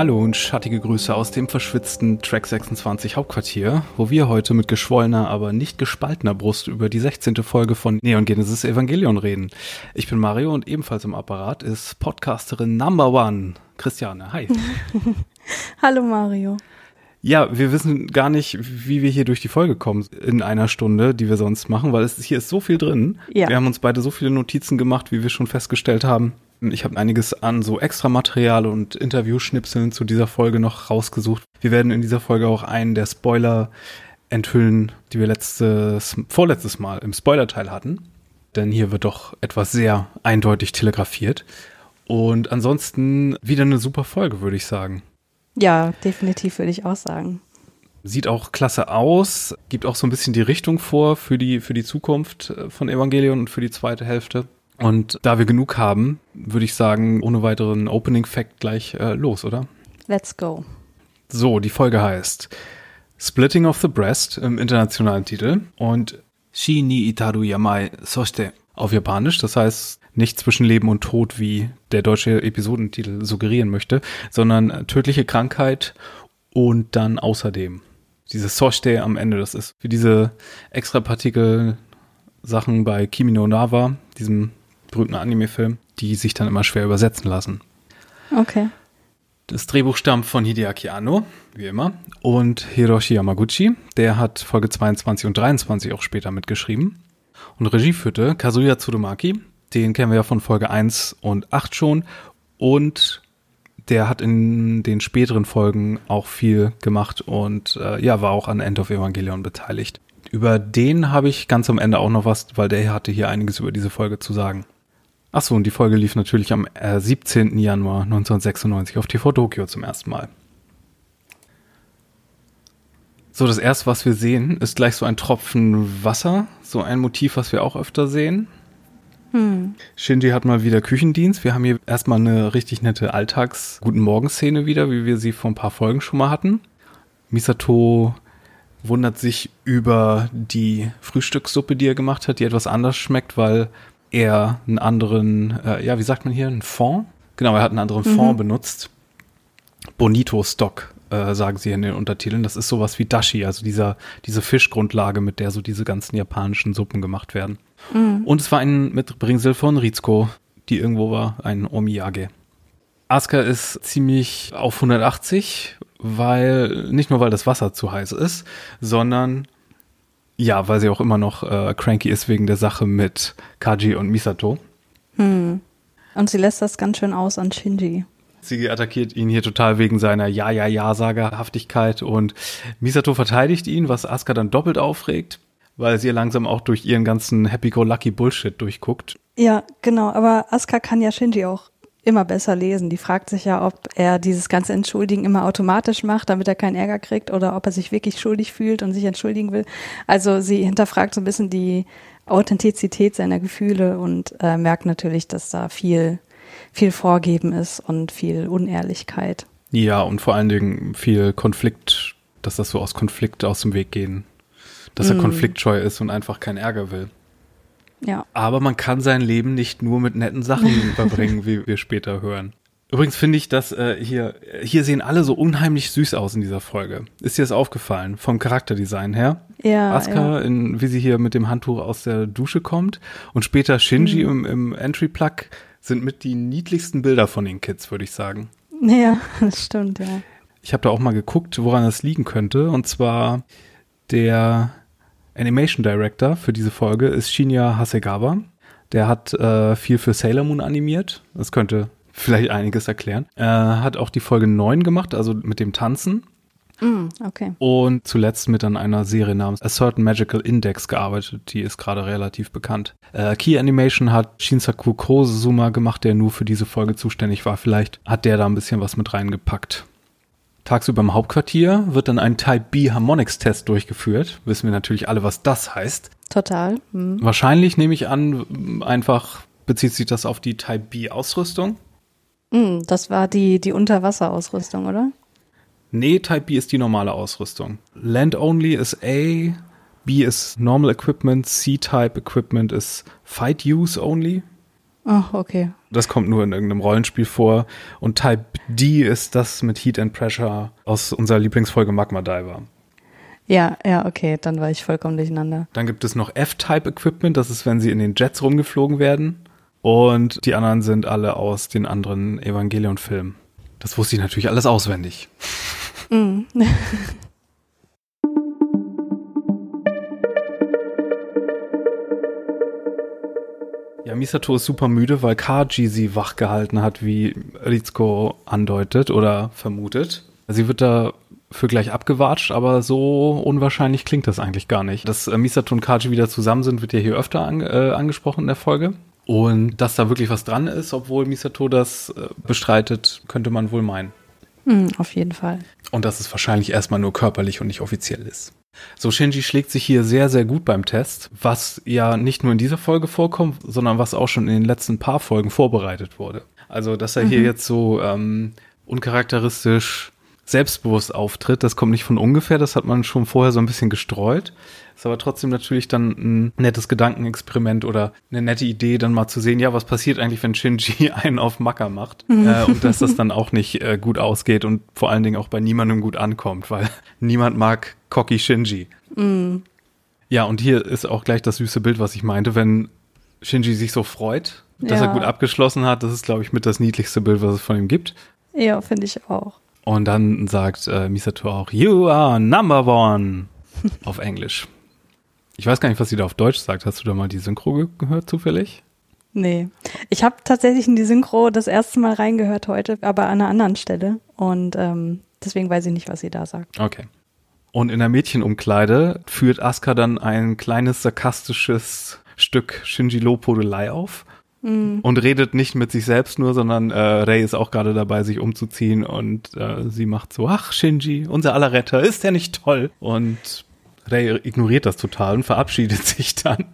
Hallo und schattige Grüße aus dem verschwitzten Track 26 Hauptquartier, wo wir heute mit geschwollener, aber nicht gespaltener Brust über die 16. Folge von Neon Genesis Evangelion reden. Ich bin Mario und ebenfalls im Apparat ist Podcasterin Number One, Christiane. Hi. Hallo Mario. Ja, wir wissen gar nicht, wie wir hier durch die Folge kommen in einer Stunde, die wir sonst machen, weil es hier ist so viel drin. Ja. Wir haben uns beide so viele Notizen gemacht, wie wir schon festgestellt haben. Ich habe einiges an so Extramaterial und Interviewschnipseln zu dieser Folge noch rausgesucht. Wir werden in dieser Folge auch einen der Spoiler enthüllen, die wir letztes, vorletztes Mal im Spoilerteil hatten. Denn hier wird doch etwas sehr eindeutig telegrafiert. Und ansonsten wieder eine super Folge, würde ich sagen. Ja, definitiv würde ich auch sagen. Sieht auch klasse aus, gibt auch so ein bisschen die Richtung vor für die, für die Zukunft äh, von Evangelion und für die zweite Hälfte. Und da wir genug haben, würde ich sagen, ohne weiteren Opening Fact gleich äh, los, oder? Let's go. So, die Folge heißt Splitting of the Breast im internationalen Titel und Shi ni itaru yamai soshite auf Japanisch. Das heißt nicht zwischen Leben und Tod, wie der deutsche Episodentitel suggerieren möchte, sondern tödliche Krankheit und dann außerdem. Dieses Soshite am Ende, das ist für diese Extrapartikel Sachen bei Kimi no Nawa, diesem berühmten Anime-Film, die sich dann immer schwer übersetzen lassen. Okay. Das Drehbuch stammt von Hideaki Anno, wie immer, und Hiroshi Yamaguchi. Der hat Folge 22 und 23 auch später mitgeschrieben. Und Regie führte Kazuya Tsurumaki, den kennen wir ja von Folge 1 und 8 schon. Und der hat in den späteren Folgen auch viel gemacht und äh, ja, war auch an End of Evangelion beteiligt. Über den habe ich ganz am Ende auch noch was, weil der hatte hier einiges über diese Folge zu sagen. Achso, und die Folge lief natürlich am äh, 17. Januar 1996 auf TV Tokyo zum ersten Mal. So, das erste, was wir sehen, ist gleich so ein Tropfen Wasser, so ein Motiv, was wir auch öfter sehen. Hm. Shinji hat mal wieder Küchendienst. Wir haben hier erstmal eine richtig nette Alltags-Guten Morgen-Szene wieder, wie wir sie vor ein paar Folgen schon mal hatten. Misato wundert sich über die Frühstückssuppe, die er gemacht hat, die etwas anders schmeckt, weil er einen anderen, äh, ja, wie sagt man hier, einen Fond? Genau, er hat einen anderen mhm. Fond benutzt. Bonito Stock, äh, sagen sie in den Untertiteln. Das ist sowas wie Dashi, also dieser, diese Fischgrundlage, mit der so diese ganzen japanischen Suppen gemacht werden. Mhm. Und es war ein Mitbringsel von Rizko, die irgendwo war, ein Omiyage. Asuka ist ziemlich auf 180, weil, nicht nur weil das Wasser zu heiß ist, sondern ja, weil sie auch immer noch äh, cranky ist wegen der Sache mit Kaji und Misato. Hm. Und sie lässt das ganz schön aus an Shinji. Sie attackiert ihn hier total wegen seiner Ja-Ja-Ja-Sagerhaftigkeit und Misato verteidigt ihn, was Asuka dann doppelt aufregt, weil sie langsam auch durch ihren ganzen Happy-Go-Lucky-Bullshit durchguckt. Ja, genau, aber Asuka kann ja Shinji auch immer besser lesen. Die fragt sich ja, ob er dieses ganze Entschuldigen immer automatisch macht, damit er keinen Ärger kriegt, oder ob er sich wirklich schuldig fühlt und sich entschuldigen will. Also sie hinterfragt so ein bisschen die Authentizität seiner Gefühle und äh, merkt natürlich, dass da viel, viel Vorgeben ist und viel Unehrlichkeit. Ja, und vor allen Dingen viel Konflikt, dass das so aus Konflikt aus dem Weg gehen. Dass er mm. konfliktscheu ist und einfach keinen Ärger will. Ja. Aber man kann sein Leben nicht nur mit netten Sachen verbringen, wie wir später hören. Übrigens finde ich, dass äh, hier, hier sehen alle so unheimlich süß aus in dieser Folge. Ist dir das aufgefallen? Vom Charakterdesign her? Ja. Asuka, ja. In, wie sie hier mit dem Handtuch aus der Dusche kommt und später Shinji mhm. im, im Entry-Plug sind mit die niedlichsten Bilder von den Kids, würde ich sagen. Ja, das stimmt, ja. Ich habe da auch mal geguckt, woran das liegen könnte. Und zwar der Animation Director für diese Folge ist Shinya Hasegawa. Der hat äh, viel für Sailor Moon animiert. Das könnte vielleicht einiges erklären. Er hat auch die Folge 9 gemacht, also mit dem Tanzen. Mm, okay. Und zuletzt mit an einer Serie namens A Certain Magical Index gearbeitet. Die ist gerade relativ bekannt. Äh, Key Animation hat Shinsaku Kozuma gemacht, der nur für diese Folge zuständig war. Vielleicht hat der da ein bisschen was mit reingepackt. Tagsüber im Hauptquartier wird dann ein Type B Harmonics Test durchgeführt. Wissen wir natürlich alle, was das heißt. Total. Mhm. Wahrscheinlich nehme ich an, einfach bezieht sich das auf die Type B Ausrüstung. Mhm, das war die, die Unterwasserausrüstung, oder? Nee, Type B ist die normale Ausrüstung. Land Only ist A, B ist Normal Equipment, C-Type Equipment ist Fight Use Only. Ach, okay. Das kommt nur in irgendeinem Rollenspiel vor. Und Type D ist das mit Heat and Pressure aus unserer Lieblingsfolge Magma Diver. Ja, ja, okay, dann war ich vollkommen durcheinander. Dann gibt es noch F-Type Equipment, das ist, wenn sie in den Jets rumgeflogen werden. Und die anderen sind alle aus den anderen Evangelion-Filmen. Das wusste ich natürlich alles auswendig. Mm. Ja, Misato ist super müde, weil Kaji sie wach gehalten hat, wie Rizko andeutet oder vermutet. Sie wird da für gleich abgewatscht, aber so unwahrscheinlich klingt das eigentlich gar nicht. Dass äh, Misato und Kaji wieder zusammen sind, wird ja hier öfter an, äh, angesprochen in der Folge. Und dass da wirklich was dran ist, obwohl Misato das äh, bestreitet, könnte man wohl meinen. Mm, auf jeden Fall. Und dass es wahrscheinlich erstmal nur körperlich und nicht offiziell ist. So, Shinji schlägt sich hier sehr, sehr gut beim Test, was ja nicht nur in dieser Folge vorkommt, sondern was auch schon in den letzten paar Folgen vorbereitet wurde. Also, dass er mhm. hier jetzt so ähm, uncharakteristisch selbstbewusst auftritt, das kommt nicht von ungefähr, das hat man schon vorher so ein bisschen gestreut. Ist aber trotzdem natürlich dann ein nettes Gedankenexperiment oder eine nette Idee, dann mal zu sehen, ja, was passiert eigentlich, wenn Shinji einen auf Macker macht äh, und dass das dann auch nicht äh, gut ausgeht und vor allen Dingen auch bei niemandem gut ankommt, weil niemand mag Cocky Shinji. Mhm. Ja, und hier ist auch gleich das süße Bild, was ich meinte, wenn Shinji sich so freut, dass ja. er gut abgeschlossen hat. Das ist, glaube ich, mit das niedlichste Bild, was es von ihm gibt. Ja, finde ich auch. Und dann sagt äh, Misato auch, You are number one auf Englisch. Ich weiß gar nicht, was sie da auf Deutsch sagt. Hast du da mal die Synchro gehört zufällig? Nee. Ich habe tatsächlich in die Synchro das erste Mal reingehört heute, aber an einer anderen Stelle. Und ähm, deswegen weiß ich nicht, was sie da sagt. Okay. Und in der Mädchenumkleide führt Asuka dann ein kleines sarkastisches Stück Shinji Lopodelei auf mm. und redet nicht mit sich selbst nur, sondern äh, Rei ist auch gerade dabei, sich umzuziehen und äh, sie macht so, ach Shinji, unser aller Retter, ist der nicht toll? Und Ray ignoriert das total und verabschiedet sich dann.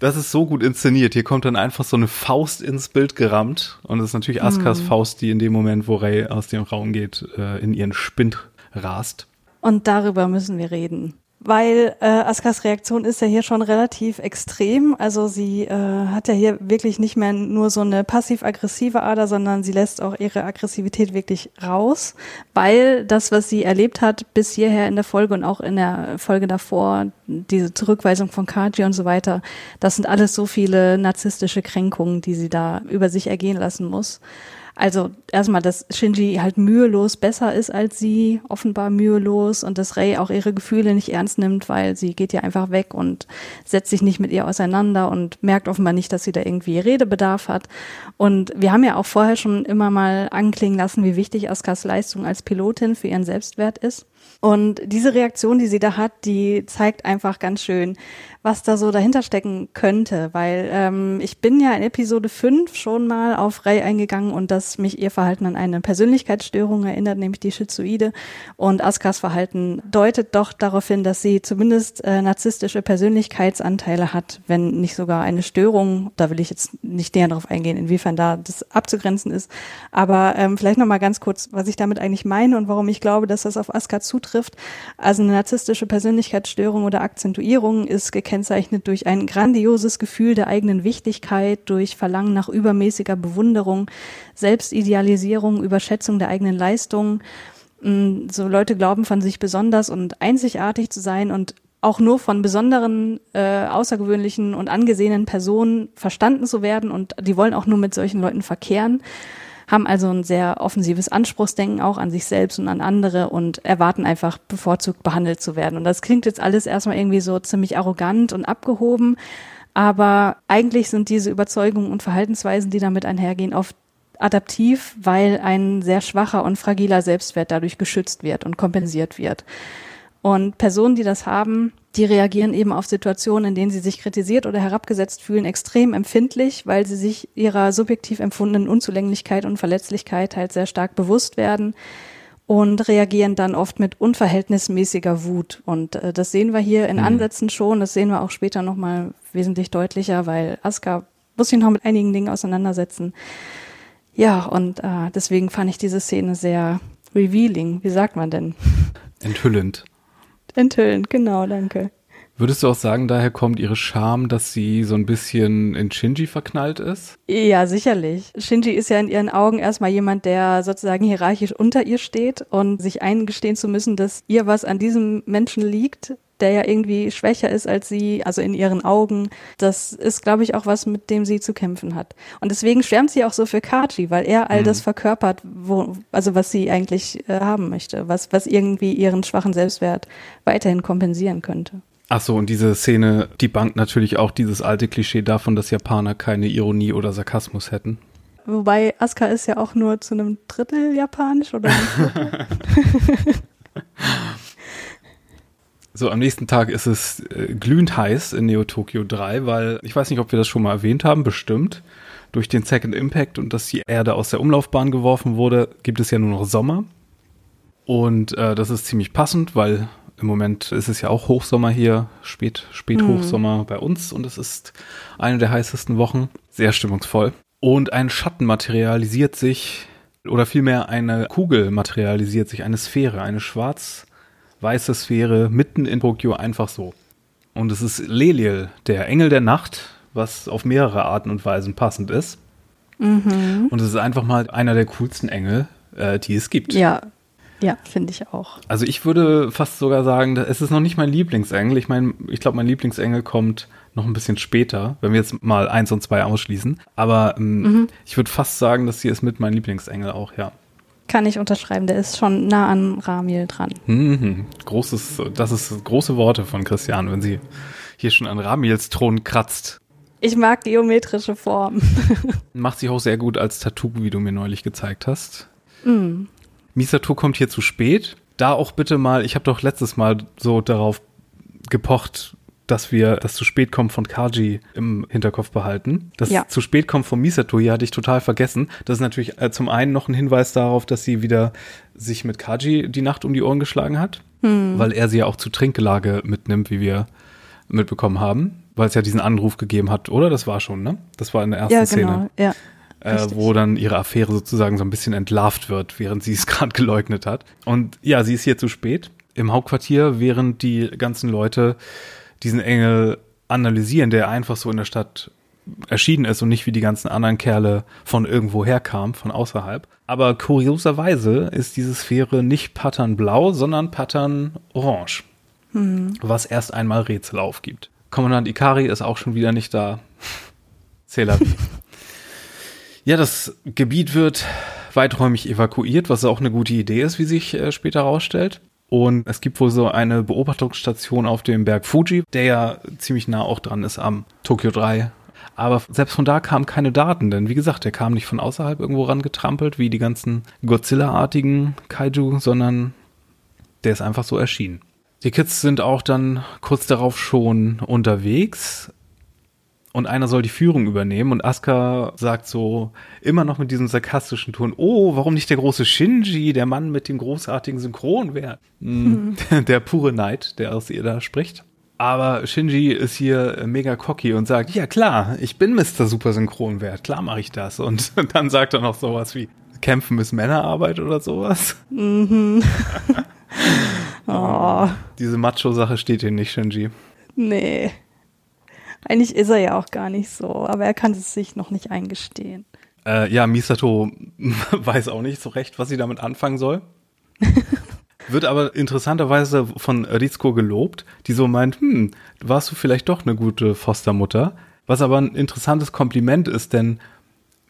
Das ist so gut inszeniert. Hier kommt dann einfach so eine Faust ins Bild gerammt. Und es ist natürlich Askas hm. Faust, die in dem Moment, wo Ray aus dem Raum geht, äh, in ihren Spind rast. Und darüber müssen wir reden weil äh, Askas Reaktion ist ja hier schon relativ extrem. Also sie äh, hat ja hier wirklich nicht mehr nur so eine passiv-aggressive Ader, sondern sie lässt auch ihre Aggressivität wirklich raus, weil das, was sie erlebt hat bis hierher in der Folge und auch in der Folge davor, diese Zurückweisung von Kaji und so weiter, das sind alles so viele narzisstische Kränkungen, die sie da über sich ergehen lassen muss. Also erstmal, dass Shinji halt mühelos besser ist als sie, offenbar mühelos und dass Rei auch ihre Gefühle nicht ernst nimmt, weil sie geht ja einfach weg und setzt sich nicht mit ihr auseinander und merkt offenbar nicht, dass sie da irgendwie Redebedarf hat. Und wir haben ja auch vorher schon immer mal anklingen lassen, wie wichtig Askas Leistung als Pilotin für ihren Selbstwert ist. Und diese Reaktion, die sie da hat, die zeigt einfach ganz schön, was da so dahinter stecken könnte, weil ähm, ich bin ja in Episode 5 schon mal auf Ray eingegangen und dass mich ihr Verhalten an eine Persönlichkeitsstörung erinnert, nämlich die Schizoide. Und Askas Verhalten deutet doch darauf hin, dass sie zumindest äh, narzisstische Persönlichkeitsanteile hat, wenn nicht sogar eine Störung. Da will ich jetzt nicht näher darauf eingehen, inwiefern da das abzugrenzen ist. Aber ähm, vielleicht noch mal ganz kurz, was ich damit eigentlich meine und warum ich glaube, dass das auf Aska zutrifft. Also eine narzisstische Persönlichkeitsstörung oder Akzentuierung ist gekennzeichnet gekennzeichnet durch ein grandioses Gefühl der eigenen Wichtigkeit, durch Verlangen nach übermäßiger Bewunderung, Selbstidealisierung, Überschätzung der eigenen Leistungen. Mm, so Leute glauben von sich besonders und einzigartig zu sein und auch nur von besonderen, äh, außergewöhnlichen und angesehenen Personen verstanden zu werden und die wollen auch nur mit solchen Leuten verkehren haben also ein sehr offensives Anspruchsdenken auch an sich selbst und an andere und erwarten einfach bevorzugt behandelt zu werden. Und das klingt jetzt alles erstmal irgendwie so ziemlich arrogant und abgehoben, aber eigentlich sind diese Überzeugungen und Verhaltensweisen, die damit einhergehen, oft adaptiv, weil ein sehr schwacher und fragiler Selbstwert dadurch geschützt wird und kompensiert wird. Und Personen, die das haben, die reagieren eben auf Situationen, in denen sie sich kritisiert oder herabgesetzt fühlen, extrem empfindlich, weil sie sich ihrer subjektiv empfundenen Unzulänglichkeit und Verletzlichkeit halt sehr stark bewusst werden und reagieren dann oft mit unverhältnismäßiger Wut. Und äh, das sehen wir hier in mhm. Ansätzen schon, das sehen wir auch später nochmal wesentlich deutlicher, weil Aska muss sich noch mit einigen Dingen auseinandersetzen. Ja, und äh, deswegen fand ich diese Szene sehr revealing. Wie sagt man denn? Enthüllend. Enthüllend, genau, danke. Würdest du auch sagen, daher kommt ihre Scham, dass sie so ein bisschen in Shinji verknallt ist? Ja, sicherlich. Shinji ist ja in ihren Augen erstmal jemand, der sozusagen hierarchisch unter ihr steht und sich eingestehen zu müssen, dass ihr was an diesem Menschen liegt, der ja irgendwie schwächer ist als sie, also in ihren Augen. Das ist, glaube ich, auch was, mit dem sie zu kämpfen hat. Und deswegen schwärmt sie auch so für Kaji, weil er all mhm. das verkörpert, wo, also was sie eigentlich äh, haben möchte, was, was irgendwie ihren schwachen Selbstwert weiterhin kompensieren könnte. Ach so, und diese Szene, die bankt natürlich auch dieses alte Klischee davon, dass Japaner keine Ironie oder Sarkasmus hätten. Wobei Asuka ist ja auch nur zu einem Drittel japanisch oder So, am nächsten Tag ist es äh, glühend heiß in Neo Tokyo 3, weil ich weiß nicht, ob wir das schon mal erwähnt haben, bestimmt. Durch den Second Impact und dass die Erde aus der Umlaufbahn geworfen wurde, gibt es ja nur noch Sommer. Und äh, das ist ziemlich passend, weil im Moment ist es ja auch Hochsommer hier, spät, spät Hochsommer mhm. bei uns und es ist eine der heißesten Wochen. Sehr stimmungsvoll. Und ein Schatten materialisiert sich, oder vielmehr eine Kugel materialisiert sich, eine Sphäre, eine schwarz weiße Sphäre mitten in Tokio einfach so. Und es ist Leliel, der Engel der Nacht, was auf mehrere Arten und Weisen passend ist. Mhm. Und es ist einfach mal einer der coolsten Engel, äh, die es gibt. Ja, ja, finde ich auch. Also ich würde fast sogar sagen, es ist noch nicht mein Lieblingsengel. Ich meine, ich glaube, mein Lieblingsengel kommt noch ein bisschen später, wenn wir jetzt mal eins und zwei ausschließen. Aber ähm, mhm. ich würde fast sagen, dass sie ist mit mein Lieblingsengel auch, ja. Kann ich unterschreiben, der ist schon nah an Ramil dran. Mhm. Großes, das ist große Worte von Christian, wenn sie hier schon an Ramils Thron kratzt. Ich mag geometrische Formen. Macht sich auch sehr gut als Tattoo, wie du mir neulich gezeigt hast. Mm. Misato kommt hier zu spät. Da auch bitte mal, ich habe doch letztes Mal so darauf gepocht, dass wir das zu spät kommen von Kaji im Hinterkopf behalten. Das ja. zu spät kommen von Misato hier hatte ich total vergessen. Das ist natürlich äh, zum einen noch ein Hinweis darauf, dass sie wieder sich mit Kaji die Nacht um die Ohren geschlagen hat, hm. weil er sie ja auch zu Trinkgelage mitnimmt, wie wir mitbekommen haben, weil es ja diesen Anruf gegeben hat, oder? Das war schon, ne? Das war in der ersten ja, genau. Szene. Ja. Äh, wo dann ihre Affäre sozusagen so ein bisschen entlarvt wird, während sie es gerade geleugnet hat. Und ja, sie ist hier zu spät im Hauptquartier, während die ganzen Leute diesen Engel analysieren, der einfach so in der Stadt erschienen ist und nicht wie die ganzen anderen Kerle von irgendwo herkam, von außerhalb. Aber kurioserweise ist diese Sphäre nicht Pattern blau, sondern Pattern orange. Hm. Was erst einmal Rätsel aufgibt. Kommandant Ikari ist auch schon wieder nicht da. Zähler. ja, das Gebiet wird weiträumig evakuiert, was auch eine gute Idee ist, wie sich äh, später herausstellt. Und es gibt wohl so eine Beobachtungsstation auf dem Berg Fuji, der ja ziemlich nah auch dran ist am Tokyo 3. Aber selbst von da kamen keine Daten, denn wie gesagt, der kam nicht von außerhalb irgendwo rangetrampelt, wie die ganzen Godzilla-artigen Kaiju, sondern der ist einfach so erschienen. Die Kids sind auch dann kurz darauf schon unterwegs und einer soll die Führung übernehmen und Asuka sagt so immer noch mit diesem sarkastischen Ton, oh, warum nicht der große Shinji, der Mann mit dem großartigen Synchronwert? Mhm. Der pure Neid, der aus ihr da spricht. Aber Shinji ist hier mega cocky und sagt, ja klar, ich bin Mr. Super Synchronwert, klar mache ich das. Und dann sagt er noch sowas wie, kämpfen ist Männerarbeit oder sowas. Mhm. oh. Diese Macho-Sache steht hier nicht, Shinji. Nee. Eigentlich ist er ja auch gar nicht so, aber er kann es sich noch nicht eingestehen. Äh, ja, Misato weiß auch nicht so recht, was sie damit anfangen soll. Wird aber interessanterweise von Rizko gelobt, die so meint, hm, warst du vielleicht doch eine gute Fostermutter? Was aber ein interessantes Kompliment ist, denn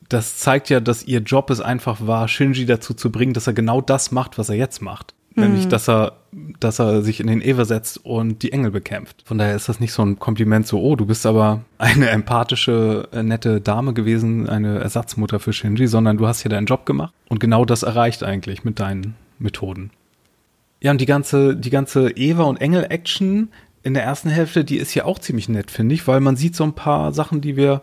das zeigt ja, dass ihr Job es einfach war, Shinji dazu zu bringen, dass er genau das macht, was er jetzt macht. Nämlich, mhm. dass er, dass er sich in den Ewer setzt und die Engel bekämpft. Von daher ist das nicht so ein Kompliment so, oh, du bist aber eine empathische, äh, nette Dame gewesen, eine Ersatzmutter für Shinji, sondern du hast hier deinen Job gemacht und genau das erreicht eigentlich mit deinen Methoden. Ja, und die ganze, die ganze Eva und Engel-Action in der ersten Hälfte, die ist hier auch ziemlich nett, finde ich, weil man sieht so ein paar Sachen, die wir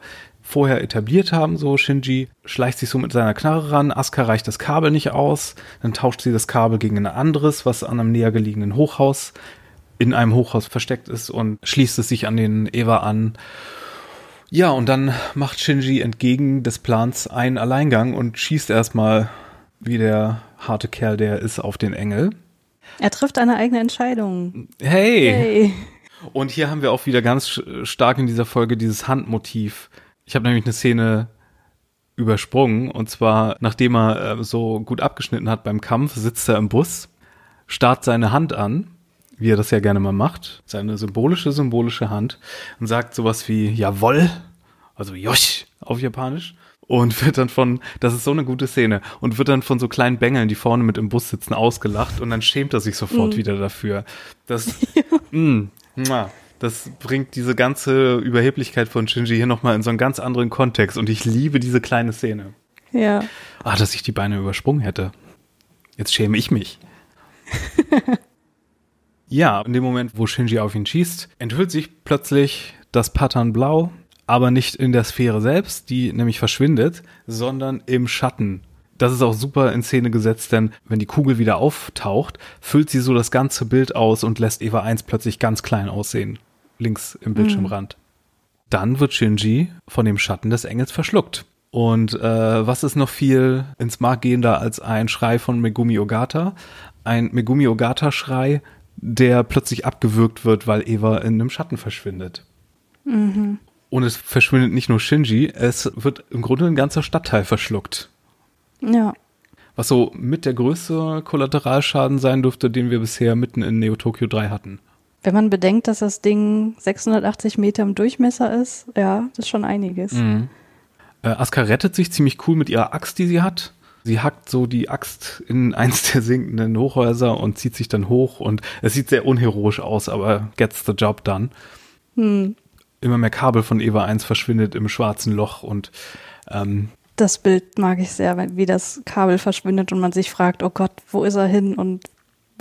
vorher etabliert haben. So Shinji schleicht sich so mit seiner Knarre ran, Asuka reicht das Kabel nicht aus, dann tauscht sie das Kabel gegen ein anderes, was an einem näher gelegenen Hochhaus in einem Hochhaus versteckt ist und schließt es sich an den Eva an. Ja, und dann macht Shinji entgegen des Plans einen Alleingang und schießt erstmal, wie der harte Kerl der ist, auf den Engel. Er trifft eine eigene Entscheidung. Hey! hey. Und hier haben wir auch wieder ganz stark in dieser Folge dieses Handmotiv. Ich habe nämlich eine Szene übersprungen und zwar nachdem er äh, so gut abgeschnitten hat beim Kampf, sitzt er im Bus, starrt seine Hand an, wie er das ja gerne mal macht, seine symbolische symbolische Hand und sagt sowas wie Jawoll, also Josh auf Japanisch und wird dann von, das ist so eine gute Szene, und wird dann von so kleinen Bengeln, die vorne mit im Bus sitzen, ausgelacht und dann schämt er sich sofort mm. wieder dafür. Das, mh, das bringt diese ganze Überheblichkeit von Shinji hier nochmal in so einen ganz anderen Kontext und ich liebe diese kleine Szene. Ja. Ah, dass ich die Beine übersprungen hätte. Jetzt schäme ich mich. ja, in dem Moment, wo Shinji auf ihn schießt, enthüllt sich plötzlich das Pattern Blau, aber nicht in der Sphäre selbst, die nämlich verschwindet, sondern im Schatten. Das ist auch super in Szene gesetzt, denn wenn die Kugel wieder auftaucht, füllt sie so das ganze Bild aus und lässt Eva 1 plötzlich ganz klein aussehen, links im Bildschirmrand. Mhm. Dann wird Shinji von dem Schatten des Engels verschluckt. Und äh, was ist noch viel ins Mark gehender als ein Schrei von Megumi Ogata? Ein Megumi Ogata-Schrei, der plötzlich abgewürgt wird, weil Eva in einem Schatten verschwindet. Mhm. Und es verschwindet nicht nur Shinji, es wird im Grunde ein ganzer Stadtteil verschluckt. Ja. Was so mit der größte Kollateralschaden sein dürfte, den wir bisher mitten in Neo Tokyo 3 hatten. Wenn man bedenkt, dass das Ding 680 Meter im Durchmesser ist, ja, das ist schon einiges. Mhm. Äh, Asuka rettet sich ziemlich cool mit ihrer Axt, die sie hat. Sie hackt so die Axt in eins der sinkenden Hochhäuser und zieht sich dann hoch und es sieht sehr unheroisch aus, aber gets the job done. Hm immer mehr Kabel von Eva 1 verschwindet im schwarzen Loch und ähm, das Bild mag ich sehr, wie das Kabel verschwindet und man sich fragt, oh Gott, wo ist er hin und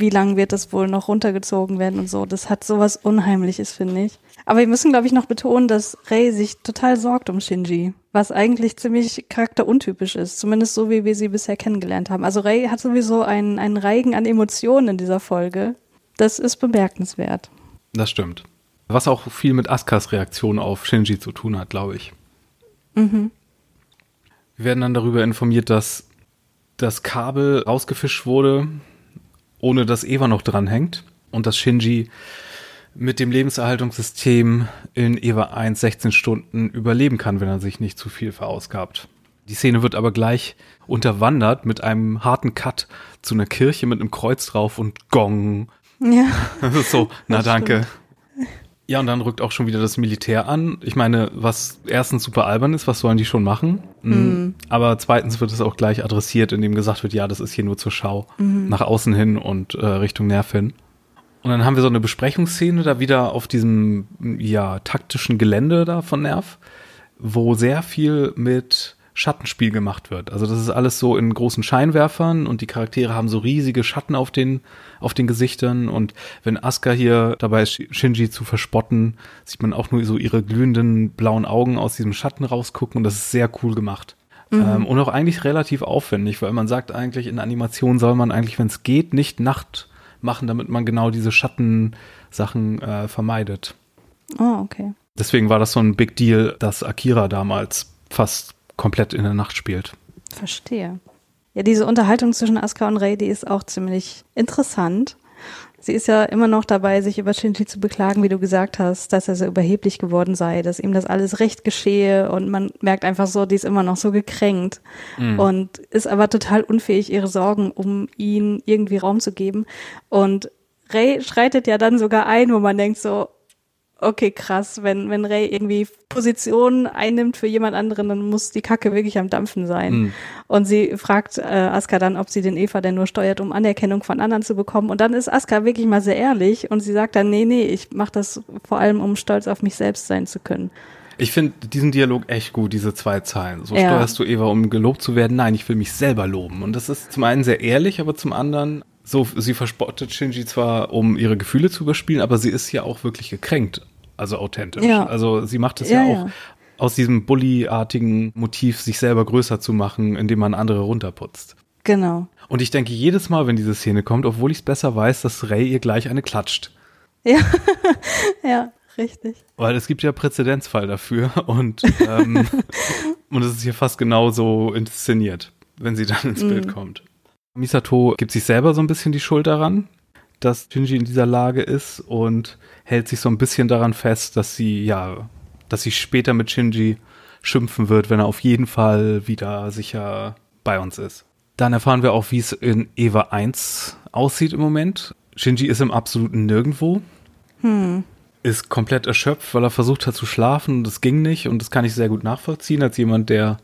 wie lange wird das wohl noch runtergezogen werden und so. Das hat sowas Unheimliches, finde ich. Aber wir müssen, glaube ich, noch betonen, dass Rei sich total sorgt um Shinji, was eigentlich ziemlich charakteruntypisch ist, zumindest so, wie wir sie bisher kennengelernt haben. Also Rei hat sowieso einen, einen Reigen an Emotionen in dieser Folge. Das ist bemerkenswert. Das stimmt. Was auch viel mit Askas Reaktion auf Shinji zu tun hat, glaube ich. Mhm. Wir werden dann darüber informiert, dass das Kabel rausgefischt wurde, ohne dass Eva noch dranhängt und dass Shinji mit dem Lebenserhaltungssystem in Eva 1 16 Stunden überleben kann, wenn er sich nicht zu viel verausgabt. Die Szene wird aber gleich unterwandert mit einem harten Cut zu einer Kirche mit einem Kreuz drauf und Gong. Ja. Das ist so, na danke. Stimmt. Ja, und dann rückt auch schon wieder das Militär an. Ich meine, was erstens super albern ist, was sollen die schon machen? Mhm. Aber zweitens wird es auch gleich adressiert, indem gesagt wird, ja, das ist hier nur zur Schau. Mhm. Nach außen hin und äh, Richtung Nerv hin. Und dann haben wir so eine Besprechungsszene da wieder auf diesem, ja, taktischen Gelände da von Nerv, wo sehr viel mit Schattenspiel gemacht wird. Also das ist alles so in großen Scheinwerfern und die Charaktere haben so riesige Schatten auf den, auf den Gesichtern und wenn Asuka hier dabei ist, Shinji zu verspotten, sieht man auch nur so ihre glühenden blauen Augen aus diesem Schatten rausgucken und das ist sehr cool gemacht. Mhm. Ähm, und auch eigentlich relativ aufwendig, weil man sagt eigentlich, in Animation soll man eigentlich, wenn es geht, nicht Nacht machen, damit man genau diese Schattensachen äh, vermeidet. Oh, okay. Deswegen war das so ein Big Deal, dass Akira damals fast komplett in der Nacht spielt. Verstehe. Ja, diese Unterhaltung zwischen Asuka und Rei, die ist auch ziemlich interessant. Sie ist ja immer noch dabei, sich über Shinji zu beklagen, wie du gesagt hast, dass er so überheblich geworden sei, dass ihm das alles recht geschehe und man merkt einfach so, die ist immer noch so gekränkt mhm. und ist aber total unfähig, ihre Sorgen um ihn irgendwie Raum zu geben. Und Ray schreitet ja dann sogar ein, wo man denkt so, okay, krass, wenn, wenn Ray irgendwie Position einnimmt für jemand anderen, dann muss die Kacke wirklich am Dampfen sein. Mhm. Und sie fragt äh, Aska dann, ob sie den Eva denn nur steuert, um Anerkennung von anderen zu bekommen. Und dann ist Aska wirklich mal sehr ehrlich und sie sagt dann, nee, nee, ich mache das vor allem, um stolz auf mich selbst sein zu können. Ich finde diesen Dialog echt gut, diese zwei Zeilen. So ja. steuerst du Eva, um gelobt zu werden. Nein, ich will mich selber loben. Und das ist zum einen sehr ehrlich, aber zum anderen so, sie verspottet Shinji zwar, um ihre Gefühle zu überspielen, aber sie ist ja auch wirklich gekränkt also authentisch. Ja. Also sie macht es ja, ja, auch ja. aus diesem Bully-artigen Motiv, sich selber größer zu machen, indem man andere runterputzt. Genau. Und ich denke jedes Mal, wenn diese Szene kommt, obwohl ich es besser weiß, dass Ray ihr gleich eine klatscht. Ja, ja, richtig. Weil es gibt ja Präzedenzfall dafür und, ähm, und es ist hier fast genauso inszeniert, wenn sie dann ins mm. Bild kommt. Misato gibt sich selber so ein bisschen die Schuld daran, dass Shinji in dieser Lage ist und hält sich so ein bisschen daran fest, dass sie, ja, dass sie später mit Shinji schimpfen wird, wenn er auf jeden Fall wieder sicher bei uns ist. Dann erfahren wir auch, wie es in Eva 1 aussieht im Moment. Shinji ist im absoluten Nirgendwo. Hm. Ist komplett erschöpft, weil er versucht hat zu schlafen und das ging nicht. Und das kann ich sehr gut nachvollziehen, als jemand, der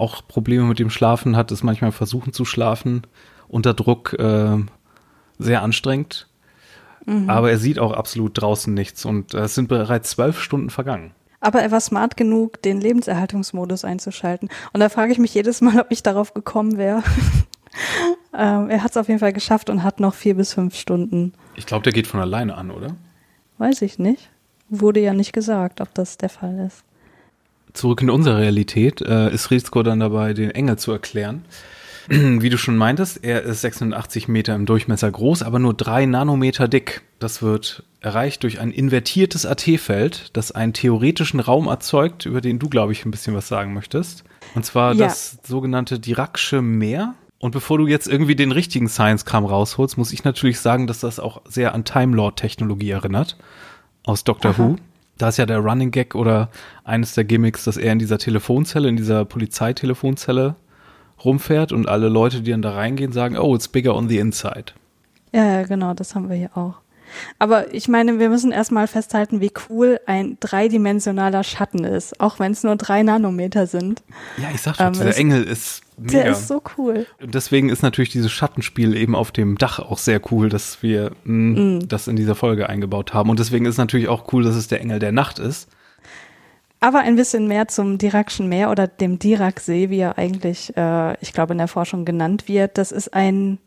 auch Probleme mit dem Schlafen hat, ist manchmal versuchen zu schlafen unter Druck äh, sehr anstrengend. Mhm. Aber er sieht auch absolut draußen nichts und es sind bereits zwölf Stunden vergangen. Aber er war smart genug, den Lebenserhaltungsmodus einzuschalten. Und da frage ich mich jedes Mal, ob ich darauf gekommen wäre. ähm, er hat es auf jeden Fall geschafft und hat noch vier bis fünf Stunden. Ich glaube, der geht von alleine an, oder? Weiß ich nicht. Wurde ja nicht gesagt, ob das der Fall ist. Zurück in unsere Realität äh, ist Rizko dann dabei, den Engel zu erklären. Wie du schon meintest, er ist 86 Meter im Durchmesser groß, aber nur drei Nanometer dick. Das wird erreicht durch ein invertiertes AT-Feld, das einen theoretischen Raum erzeugt, über den du, glaube ich, ein bisschen was sagen möchtest. Und zwar ja. das sogenannte Diracsche Meer. Und bevor du jetzt irgendwie den richtigen Science-Kram rausholst, muss ich natürlich sagen, dass das auch sehr an Time Lord-Technologie erinnert. Aus Doctor Aha. Who. Da ist ja der Running Gag oder eines der Gimmicks, dass er in dieser Telefonzelle, in dieser Polizeitelefonzelle rumfährt und alle Leute, die dann da reingehen, sagen, oh, it's bigger on the inside. Ja, ja, genau, das haben wir hier auch. Aber ich meine, wir müssen erstmal festhalten, wie cool ein dreidimensionaler Schatten ist, auch wenn es nur drei Nanometer sind. Ja, ich sag schon, ähm, dieser Engel ist mega. Der ist so cool. Und deswegen ist natürlich dieses Schattenspiel eben auf dem Dach auch sehr cool, dass wir mh, mm, mm. das in dieser Folge eingebaut haben. Und deswegen ist natürlich auch cool, dass es der Engel der Nacht ist. Aber ein bisschen mehr zum Dirakschen Meer oder dem Diraksee, wie er eigentlich, äh, ich glaube, in der Forschung genannt wird. Das ist ein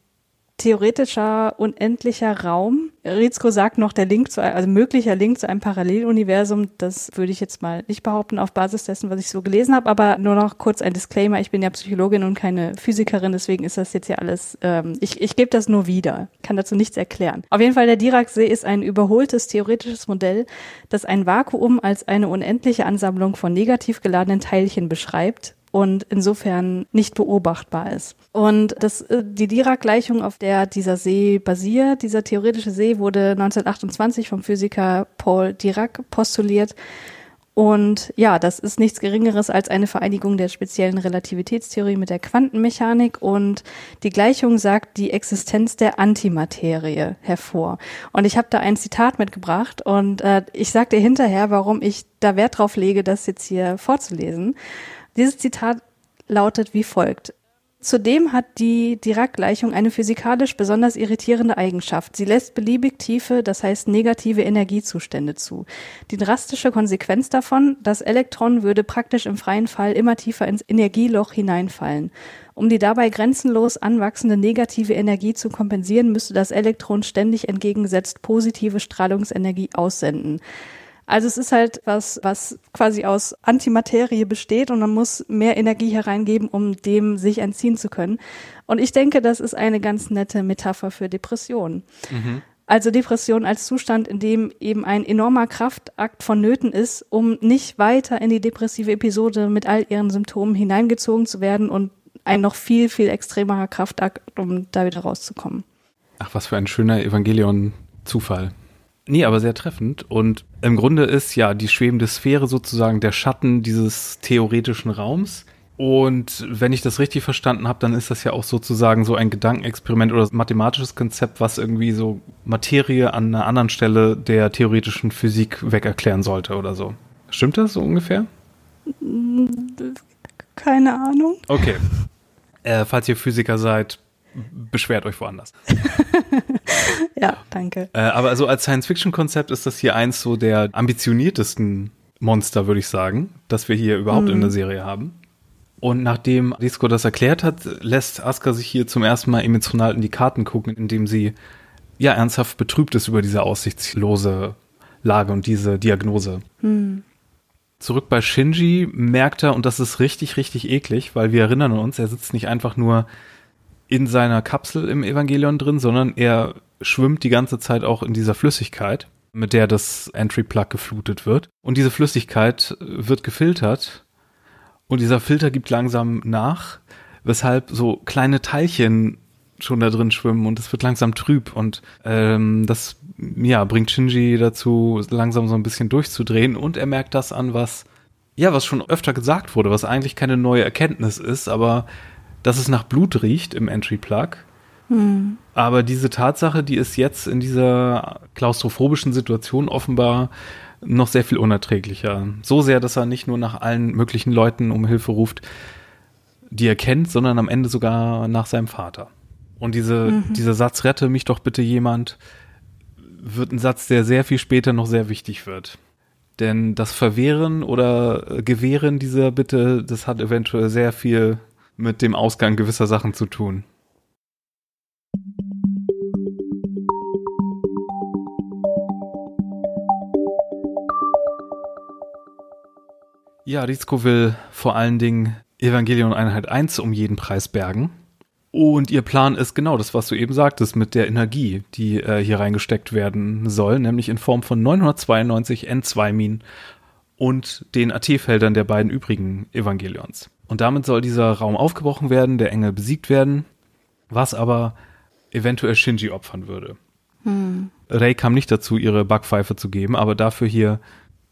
theoretischer, unendlicher Raum. Rizko sagt noch der Link zu, also möglicher Link zu einem Paralleluniversum. Das würde ich jetzt mal nicht behaupten auf Basis dessen, was ich so gelesen habe, aber nur noch kurz ein Disclaimer. Ich bin ja Psychologin und keine Physikerin, deswegen ist das jetzt ja alles, ähm, ich, ich gebe das nur wieder, kann dazu nichts erklären. Auf jeden Fall, der Dirac-See ist ein überholtes theoretisches Modell, das ein Vakuum als eine unendliche Ansammlung von negativ geladenen Teilchen beschreibt und insofern nicht beobachtbar ist. Und das, äh, die Dirac-Gleichung, auf der dieser See basiert, dieser theoretische See, wurde 1928 vom Physiker Paul Dirac postuliert. Und ja, das ist nichts Geringeres als eine Vereinigung der speziellen Relativitätstheorie mit der Quantenmechanik und die Gleichung sagt die Existenz der Antimaterie hervor. Und ich habe da ein Zitat mitgebracht und äh, ich sage dir hinterher, warum ich da Wert drauf lege, das jetzt hier vorzulesen. Dieses Zitat lautet wie folgt. Zudem hat die Dirac-Gleichung eine physikalisch besonders irritierende Eigenschaft. Sie lässt beliebig tiefe, das heißt negative Energiezustände zu. Die drastische Konsequenz davon, das Elektron würde praktisch im freien Fall immer tiefer ins Energieloch hineinfallen. Um die dabei grenzenlos anwachsende negative Energie zu kompensieren, müsste das Elektron ständig entgegengesetzt positive Strahlungsenergie aussenden. Also es ist halt was, was quasi aus Antimaterie besteht und man muss mehr Energie hereingeben, um dem sich entziehen zu können. Und ich denke, das ist eine ganz nette Metapher für Depressionen. Mhm. Also Depression als Zustand, in dem eben ein enormer Kraftakt vonnöten ist, um nicht weiter in die depressive Episode mit all ihren Symptomen hineingezogen zu werden und ein noch viel, viel extremerer Kraftakt, um da wieder rauszukommen. Ach, was für ein schöner Evangelion-Zufall. Nee, aber sehr treffend. Und im Grunde ist ja die schwebende Sphäre sozusagen der Schatten dieses theoretischen Raums. Und wenn ich das richtig verstanden habe, dann ist das ja auch sozusagen so ein Gedankenexperiment oder mathematisches Konzept, was irgendwie so Materie an einer anderen Stelle der theoretischen Physik wegerklären sollte oder so. Stimmt das so ungefähr? Keine Ahnung. Okay. Äh, falls ihr Physiker seid, beschwert euch woanders. ja, danke. Äh, aber also als Science-Fiction-Konzept ist das hier eins so der ambitioniertesten Monster, würde ich sagen, das wir hier überhaupt mhm. in der Serie haben. Und nachdem Disco das erklärt hat, lässt Asuka sich hier zum ersten Mal emotional in die Karten gucken, indem sie ja ernsthaft betrübt ist über diese aussichtslose Lage und diese Diagnose. Mhm. Zurück bei Shinji merkt er, und das ist richtig, richtig eklig, weil wir erinnern uns, er sitzt nicht einfach nur in seiner Kapsel im Evangelion drin, sondern er schwimmt die ganze Zeit auch in dieser Flüssigkeit, mit der das Entry Plug geflutet wird. Und diese Flüssigkeit wird gefiltert. Und dieser Filter gibt langsam nach, weshalb so kleine Teilchen schon da drin schwimmen und es wird langsam trüb. Und ähm, das ja bringt Shinji dazu langsam so ein bisschen durchzudrehen. Und er merkt das an was ja was schon öfter gesagt wurde was eigentlich keine neue Erkenntnis ist aber dass es nach Blut riecht im Entry Plug hm. aber diese Tatsache die ist jetzt in dieser klaustrophobischen Situation offenbar noch sehr viel unerträglicher so sehr dass er nicht nur nach allen möglichen Leuten um Hilfe ruft die er kennt, sondern am Ende sogar nach seinem Vater. Und diese, mhm. dieser Satz, rette mich doch bitte jemand, wird ein Satz, der sehr viel später noch sehr wichtig wird. Denn das Verwehren oder Gewähren dieser Bitte, das hat eventuell sehr viel mit dem Ausgang gewisser Sachen zu tun. Ja, Rizko will vor allen Dingen Evangelion Einheit 1 um jeden Preis bergen. Und ihr Plan ist genau das, was du eben sagtest, mit der Energie, die äh, hier reingesteckt werden soll, nämlich in Form von 992 N2-Minen und den AT-Feldern der beiden übrigen Evangelions. Und damit soll dieser Raum aufgebrochen werden, der Engel besiegt werden, was aber eventuell Shinji opfern würde. Hm. Rei kam nicht dazu, ihre Backpfeife zu geben, aber dafür hier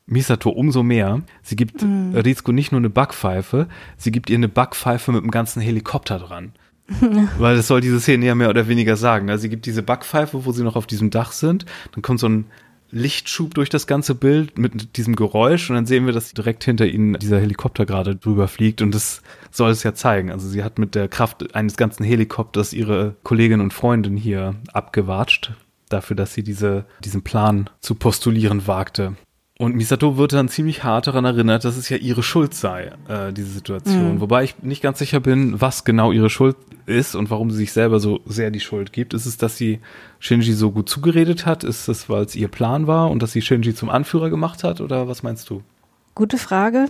Misato umso mehr. Sie gibt mm. Rizko nicht nur eine Backpfeife, sie gibt ihr eine Backpfeife mit einem ganzen Helikopter dran. Weil das soll diese Szene ja mehr oder weniger sagen. Also sie gibt diese Backpfeife, wo sie noch auf diesem Dach sind, dann kommt so ein Lichtschub durch das ganze Bild mit diesem Geräusch und dann sehen wir, dass direkt hinter ihnen dieser Helikopter gerade drüber fliegt und das soll es ja zeigen. Also sie hat mit der Kraft eines ganzen Helikopters ihre Kollegin und Freundin hier abgewatscht, dafür, dass sie diese, diesen Plan zu postulieren wagte. Und Misato wird dann ziemlich hart daran erinnert, dass es ja ihre Schuld sei, äh, diese Situation. Mhm. Wobei ich nicht ganz sicher bin, was genau ihre Schuld ist und warum sie sich selber so sehr die Schuld gibt. Ist es, dass sie Shinji so gut zugeredet hat? Ist es, weil es ihr Plan war und dass sie Shinji zum Anführer gemacht hat? Oder was meinst du? Gute Frage.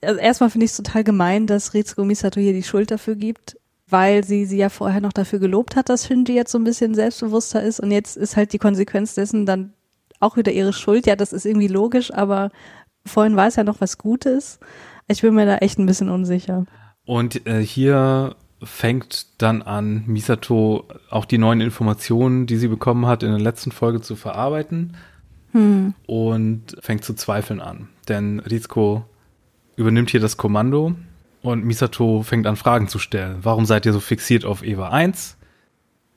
Also erstmal finde ich es total gemein, dass Ritsuko Misato hier die Schuld dafür gibt, weil sie sie ja vorher noch dafür gelobt hat, dass Shinji jetzt so ein bisschen selbstbewusster ist und jetzt ist halt die Konsequenz dessen dann auch wieder ihre Schuld. Ja, das ist irgendwie logisch, aber vorhin war es ja noch was Gutes. Ich bin mir da echt ein bisschen unsicher. Und äh, hier fängt dann an, Misato auch die neuen Informationen, die sie bekommen hat, in der letzten Folge zu verarbeiten hm. und fängt zu zweifeln an. Denn Rizko übernimmt hier das Kommando und Misato fängt an, Fragen zu stellen. Warum seid ihr so fixiert auf Eva 1?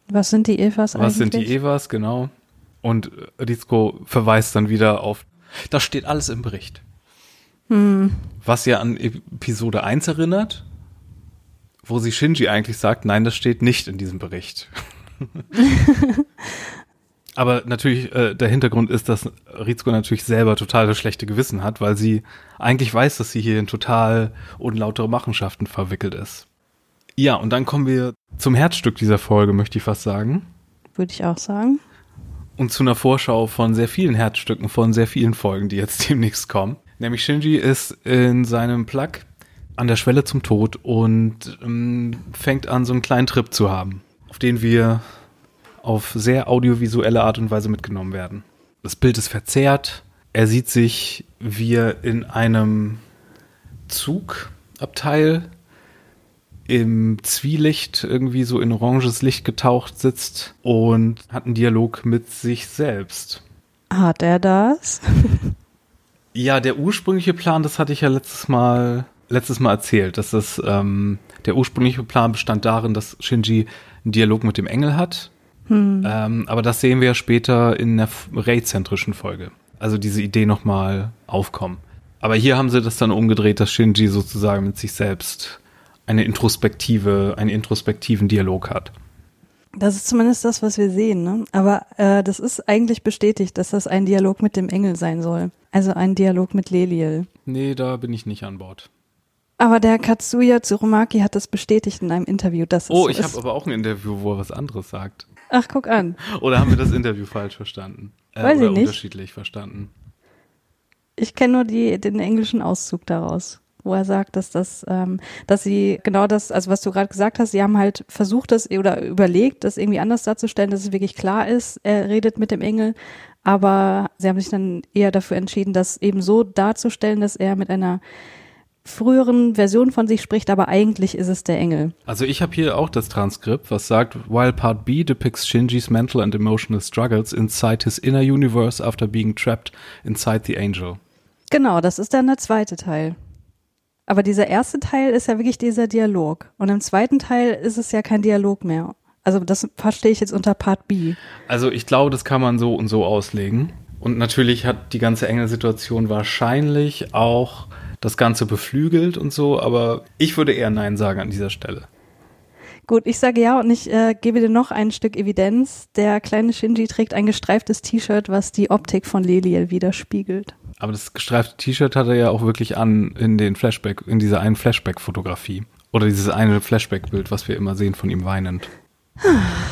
Was sind die Evas eigentlich? Was sind die Evas, genau. Und Rizko verweist dann wieder auf, das steht alles im Bericht. Hm. Was ja an Episode 1 erinnert, wo sie Shinji eigentlich sagt, nein, das steht nicht in diesem Bericht. Aber natürlich, äh, der Hintergrund ist, dass Rizko natürlich selber total das schlechte Gewissen hat, weil sie eigentlich weiß, dass sie hier in total unlautere Machenschaften verwickelt ist. Ja, und dann kommen wir zum Herzstück dieser Folge, möchte ich fast sagen. Würde ich auch sagen und zu einer Vorschau von sehr vielen Herzstücken von sehr vielen Folgen, die jetzt demnächst kommen. Nämlich Shinji ist in seinem Plug an der Schwelle zum Tod und ähm, fängt an, so einen kleinen Trip zu haben, auf den wir auf sehr audiovisuelle Art und Weise mitgenommen werden. Das Bild ist verzerrt. Er sieht sich, wie er in einem Zugabteil im Zwielicht irgendwie so in oranges Licht getaucht sitzt und hat einen Dialog mit sich selbst. Hat er das? ja, der ursprüngliche Plan, das hatte ich ja letztes Mal letztes Mal erzählt, dass das ähm, der ursprüngliche Plan bestand darin, dass Shinji einen Dialog mit dem Engel hat. Hm. Ähm, aber das sehen wir ja später in der Ray-zentrischen Folge. Also diese Idee nochmal aufkommen. Aber hier haben sie das dann umgedreht, dass Shinji sozusagen mit sich selbst eine introspektive, einen introspektiven Dialog hat. Das ist zumindest das, was wir sehen, ne? Aber äh, das ist eigentlich bestätigt, dass das ein Dialog mit dem Engel sein soll. Also ein Dialog mit Leliel. Nee, da bin ich nicht an Bord. Aber der Katsuya Tsurumaki hat das bestätigt in einem Interview, dass Oh, es ich habe aber auch ein Interview, wo er was anderes sagt. Ach, guck an. Oder haben wir das Interview falsch verstanden? Äh, Weiß oder ich nicht. unterschiedlich verstanden? Ich kenne nur die, den englischen Auszug daraus wo er sagt, dass das, ähm, dass sie genau das, also was du gerade gesagt hast, sie haben halt versucht, das oder überlegt, das irgendwie anders darzustellen, dass es wirklich klar ist, er redet mit dem Engel, aber sie haben sich dann eher dafür entschieden, das eben so darzustellen, dass er mit einer früheren Version von sich spricht, aber eigentlich ist es der Engel. Also ich habe hier auch das Transkript, was sagt, while Part B depicts Shinji's mental and emotional struggles inside his inner universe after being trapped inside the angel. Genau, das ist dann der zweite Teil. Aber dieser erste Teil ist ja wirklich dieser Dialog. Und im zweiten Teil ist es ja kein Dialog mehr. Also das verstehe ich jetzt unter Part B. Also ich glaube, das kann man so und so auslegen. Und natürlich hat die ganze Engelsituation wahrscheinlich auch das Ganze beflügelt und so, aber ich würde eher Nein sagen an dieser Stelle. Gut, ich sage ja und ich äh, gebe dir noch ein Stück Evidenz. Der kleine Shinji trägt ein gestreiftes T-Shirt, was die Optik von Leliel widerspiegelt. Aber das gestreifte T-Shirt hat er ja auch wirklich an in den Flashback, in dieser einen Flashback-Fotografie. Oder dieses eine Flashback-Bild, was wir immer sehen von ihm weinend.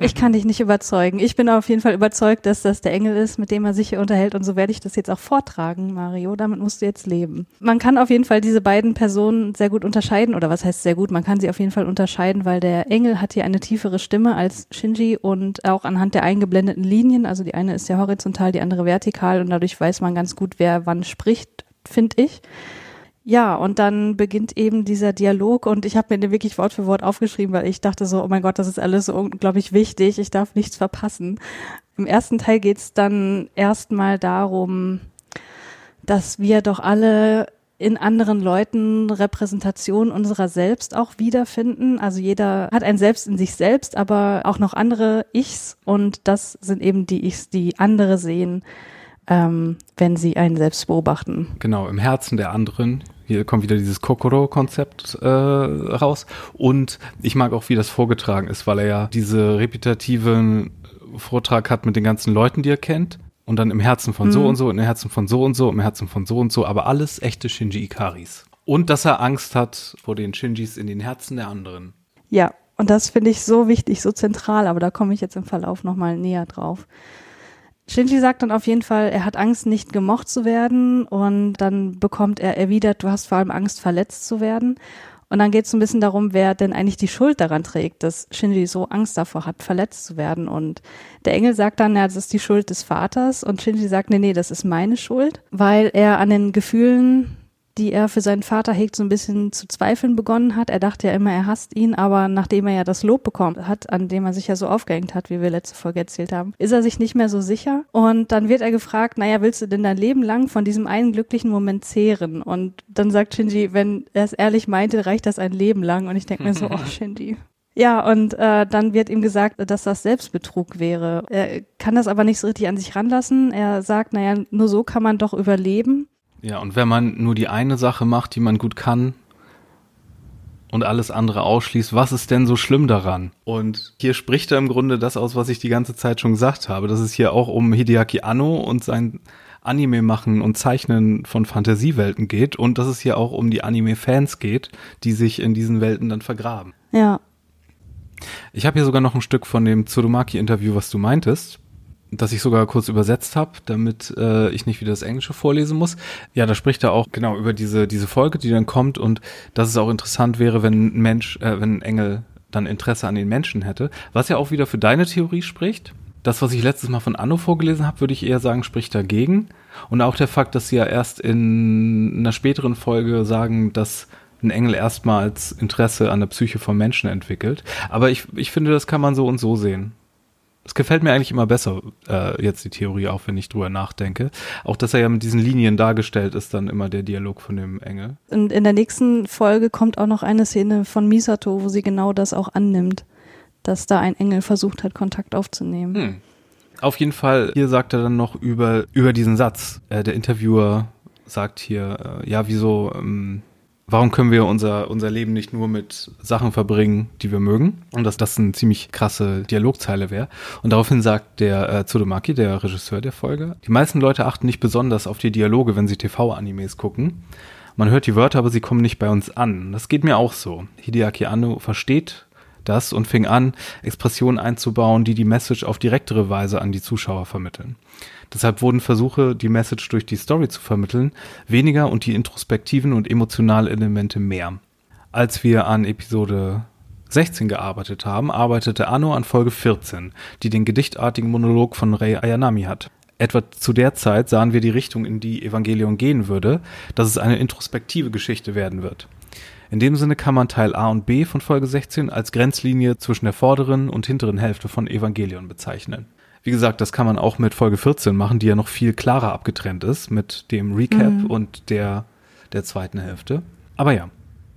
Ich kann dich nicht überzeugen. Ich bin auf jeden Fall überzeugt, dass das der Engel ist, mit dem er sich hier unterhält. Und so werde ich das jetzt auch vortragen, Mario. Damit musst du jetzt leben. Man kann auf jeden Fall diese beiden Personen sehr gut unterscheiden. Oder was heißt sehr gut? Man kann sie auf jeden Fall unterscheiden, weil der Engel hat hier eine tiefere Stimme als Shinji und auch anhand der eingeblendeten Linien. Also die eine ist ja horizontal, die andere vertikal. Und dadurch weiß man ganz gut, wer wann spricht, finde ich. Ja, und dann beginnt eben dieser Dialog und ich habe mir den wirklich Wort für Wort aufgeschrieben, weil ich dachte so, oh mein Gott, das ist alles so unglaublich wichtig, ich darf nichts verpassen. Im ersten Teil geht's dann erstmal darum, dass wir doch alle in anderen Leuten Repräsentation unserer selbst auch wiederfinden. Also jeder hat ein Selbst in sich selbst, aber auch noch andere Ichs und das sind eben die Ichs, die andere sehen ähm, wenn sie einen selbst beobachten. Genau, im Herzen der anderen. Hier kommt wieder dieses Kokoro-Konzept äh, raus. Und ich mag auch, wie das vorgetragen ist, weil er ja diese repetitiven Vortrag hat mit den ganzen Leuten, die er kennt. Und dann im Herzen von mhm. so und so, im Herzen von so und so, im Herzen von so und so, aber alles echte Shinji Ikaris. Und dass er Angst hat vor den Shinjis in den Herzen der anderen. Ja, und das finde ich so wichtig, so zentral, aber da komme ich jetzt im Verlauf nochmal näher drauf. Shinji sagt dann auf jeden Fall, er hat Angst, nicht gemocht zu werden und dann bekommt er erwidert, du hast vor allem Angst, verletzt zu werden. Und dann geht es ein bisschen darum, wer denn eigentlich die Schuld daran trägt, dass Shinji so Angst davor hat, verletzt zu werden. Und der Engel sagt dann, ja, das ist die Schuld des Vaters. Und Shinji sagt, nee, nee, das ist meine Schuld, weil er an den Gefühlen die er für seinen Vater hegt, so ein bisschen zu zweifeln begonnen hat. Er dachte ja immer, er hasst ihn, aber nachdem er ja das Lob bekommen hat, an dem er sich ja so aufgehängt hat, wie wir letzte Folge erzählt haben, ist er sich nicht mehr so sicher. Und dann wird er gefragt, naja, willst du denn dein Leben lang von diesem einen glücklichen Moment zehren? Und dann sagt Shinji, wenn er es ehrlich meinte, reicht das ein Leben lang. Und ich denke mir so, oh Shinji, ja, und äh, dann wird ihm gesagt, dass das Selbstbetrug wäre. Er kann das aber nicht so richtig an sich ranlassen. Er sagt, naja, nur so kann man doch überleben. Ja, und wenn man nur die eine Sache macht, die man gut kann und alles andere ausschließt, was ist denn so schlimm daran? Und hier spricht er im Grunde das aus, was ich die ganze Zeit schon gesagt habe, dass es hier auch um Hideaki Anno und sein Anime machen und Zeichnen von Fantasiewelten geht und dass es hier auch um die Anime-Fans geht, die sich in diesen Welten dann vergraben. Ja. Ich habe hier sogar noch ein Stück von dem Tsurumaki-Interview, was du meintest das ich sogar kurz übersetzt habe, damit äh, ich nicht wieder das Englische vorlesen muss. Ja, da spricht er auch genau über diese diese Folge, die dann kommt und dass es auch interessant wäre, wenn ein Mensch, äh, wenn ein Engel dann Interesse an den Menschen hätte, was ja auch wieder für deine Theorie spricht. Das, was ich letztes Mal von Anno vorgelesen habe, würde ich eher sagen, spricht dagegen. Und auch der Fakt, dass sie ja erst in einer späteren Folge sagen, dass ein Engel erstmals Interesse an der Psyche von Menschen entwickelt. Aber ich, ich finde, das kann man so und so sehen. Es gefällt mir eigentlich immer besser, äh, jetzt die Theorie, auch wenn ich drüber nachdenke. Auch, dass er ja mit diesen Linien dargestellt ist, dann immer der Dialog von dem Engel. Und in der nächsten Folge kommt auch noch eine Szene von Misato, wo sie genau das auch annimmt, dass da ein Engel versucht hat, Kontakt aufzunehmen. Hm. Auf jeden Fall, hier sagt er dann noch über, über diesen Satz. Äh, der Interviewer sagt hier, äh, ja, wieso, ähm, warum können wir unser, unser Leben nicht nur mit Sachen verbringen, die wir mögen? Und dass das eine ziemlich krasse Dialogzeile wäre. Und daraufhin sagt der äh, Tsurumaki, der Regisseur der Folge, die meisten Leute achten nicht besonders auf die Dialoge, wenn sie TV-Animes gucken. Man hört die Wörter, aber sie kommen nicht bei uns an. Das geht mir auch so. Hideaki Anno versteht das und fing an, Expressionen einzubauen, die die Message auf direktere Weise an die Zuschauer vermitteln. Deshalb wurden Versuche, die Message durch die Story zu vermitteln, weniger und die introspektiven und emotionalen Elemente mehr. Als wir an Episode 16 gearbeitet haben, arbeitete Anno an Folge 14, die den gedichtartigen Monolog von Rei Ayanami hat. etwa zu der Zeit sahen wir die Richtung, in die Evangelion gehen würde, dass es eine introspektive Geschichte werden wird. In dem Sinne kann man Teil A und B von Folge 16 als Grenzlinie zwischen der vorderen und hinteren Hälfte von Evangelion bezeichnen. Wie gesagt, das kann man auch mit Folge 14 machen, die ja noch viel klarer abgetrennt ist mit dem Recap mhm. und der, der zweiten Hälfte. Aber ja.